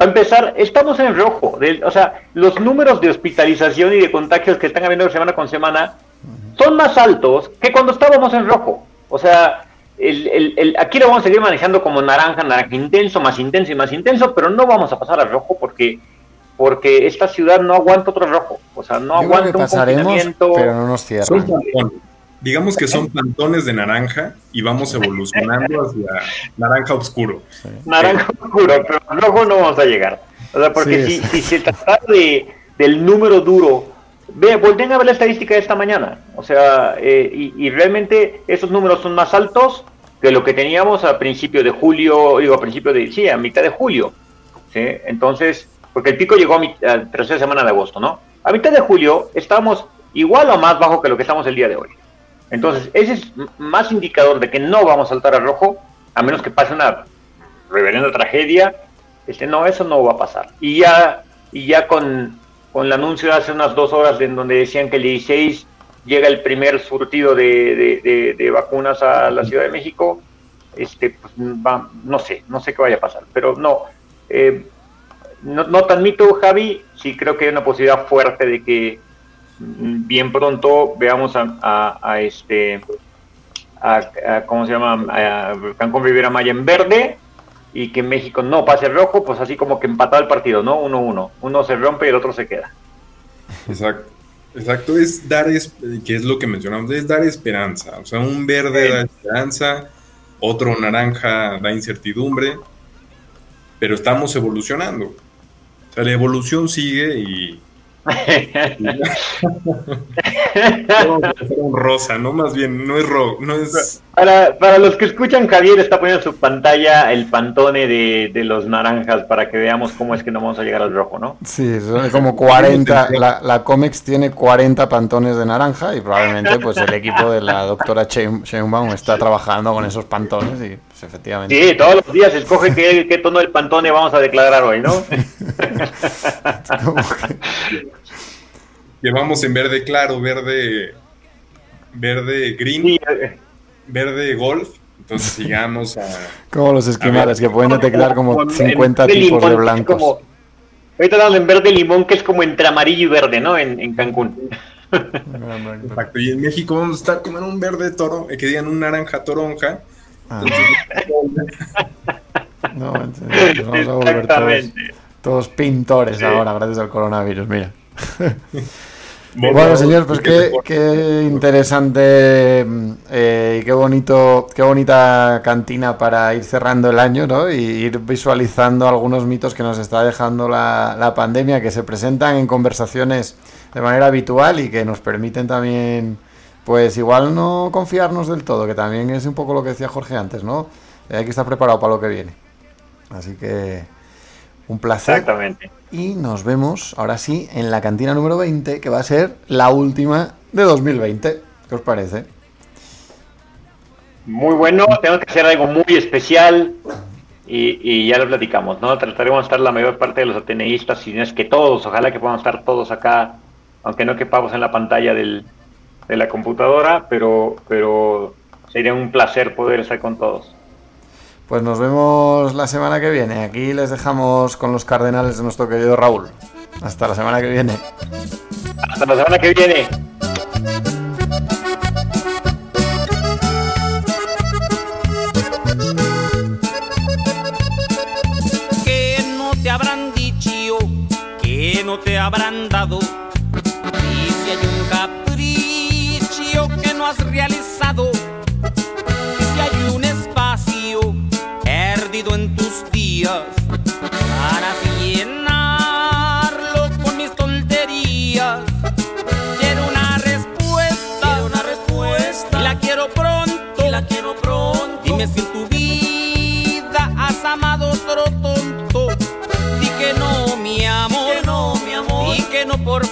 A empezar, estamos en rojo. o sea, los números de hospitalización y de contagios que están habiendo semana con semana son más altos que cuando estábamos en rojo. O sea, el, aquí lo vamos a seguir manejando como naranja, naranja intenso, más intenso y más intenso, pero no vamos a pasar a rojo porque porque esta ciudad no aguanta otro rojo. O sea, no aguanta un confinamiento. Pero no nos cierran. Digamos que son plantones de naranja y vamos evolucionando hacia naranja oscuro. Naranja oscuro, pero rojo no vamos a llegar. O sea, porque si, se trata de, del número duro, ve, volteen a ver la estadística de esta mañana. O sea, eh, y, realmente esos números son más altos que lo que teníamos a principio de julio, digo, a principio de, sí, a mitad de julio. ¿sí? Entonces, porque el pico llegó a, la tercera semana de agosto, ¿no? A mitad de julio estábamos igual o más bajo que lo que estamos el día de hoy. Entonces, ese es más indicador de que no vamos a saltar a rojo, a menos que pase una reverenda tragedia. Este, no, eso no va a pasar. Y ya, y ya con, con el anuncio de hace unas dos horas en donde decían que el 16 llega el primer surtido de, de, vacunas a la Ciudad de México, este, pues, va, no sé, no sé qué vaya a pasar. Pero no, eh, no, no tan mito, Javi, sí creo que hay una posibilidad fuerte de que bien pronto veamos a, este a, cómo se llama a Cancún Riviera Maya en verde y que México no pase rojo, pues así como que empatado el partido, ¿no? Uno uno, uno se rompe y el otro se queda. Exacto. Exacto, es dar, es, que es lo que mencionamos, es dar esperanza. O sea, un verde da esperanza, otro naranja da incertidumbre, pero estamos evolucionando. O sea, la evolución sigue y, un rosa, ¿no? Más bien, no es rojo, no es... Para, los que escuchan, Javier está poniendo en su pantalla el pantone de, los naranjas para que veamos cómo es que no vamos a llegar al rojo, ¿no? Sí, son como 40, la, la Comex tiene 40 pantones de naranja y probablemente pues el equipo de la doctora Sheinbaum está trabajando con esos pantones y efectivamente... Sí, todos los días escoge qué, qué tono del pantone vamos a declarar hoy, ¿no? [laughs] Llevamos en verde claro, verde, verde green, verde golf. Entonces [laughs] sigamos a. Como los esquimales que pueden detectar como 50 tipos de blancos. Como, ahorita estamos en verde limón, que es como entre amarillo y verde, ¿no? En, Cancún. [laughs] Exacto. Y en México vamos a estar como en un verde toro, eh, que digan un naranja toronja. Ah. no, entonces, vamos a volver todos, todos pintores ahora, gracias al coronavirus, mira. [laughs] Bueno, señor, pues qué, interesante eh, y qué bonito, qué bonita cantina para ir cerrando el año, ¿no? Y ir visualizando algunos mitos que nos está dejando la, la pandemia, que se presentan en conversaciones de manera habitual y que nos permiten también, pues igual no confiarnos del todo, que también es un poco lo que decía Jorge antes, ¿no? Hay que estar preparado para lo que viene. Así que un placer. Exactamente. Y nos vemos ahora sí en la cantina número 20, que va a ser la última de 2020. ¿Qué os parece? Muy bueno, tengo que hacer algo muy especial y, ya lo platicamos, ¿no? Trataremos de estar la mayor parte de los ateneístas, si no es que todos, ojalá que podamos estar todos acá, aunque no quepamos en la pantalla del, de la computadora, pero, pero sería un placer poder estar con todos. Pues nos vemos la semana que viene. Aquí les dejamos con los cardenales de nuestro querido Raúl. Hasta la semana que viene. Hasta la semana que viene. Que no te habrán dicho, que no te habrán dado. Capricho que no has realizado en tus días para llenarlo con mis tonterías. Quiero una respuesta, una respuesta, y la quiero pronto, y la quiero pronto. Dime si en tu vida has amado otro tonto, y que no, mi amor, que no, mi amor, y que no, por favor.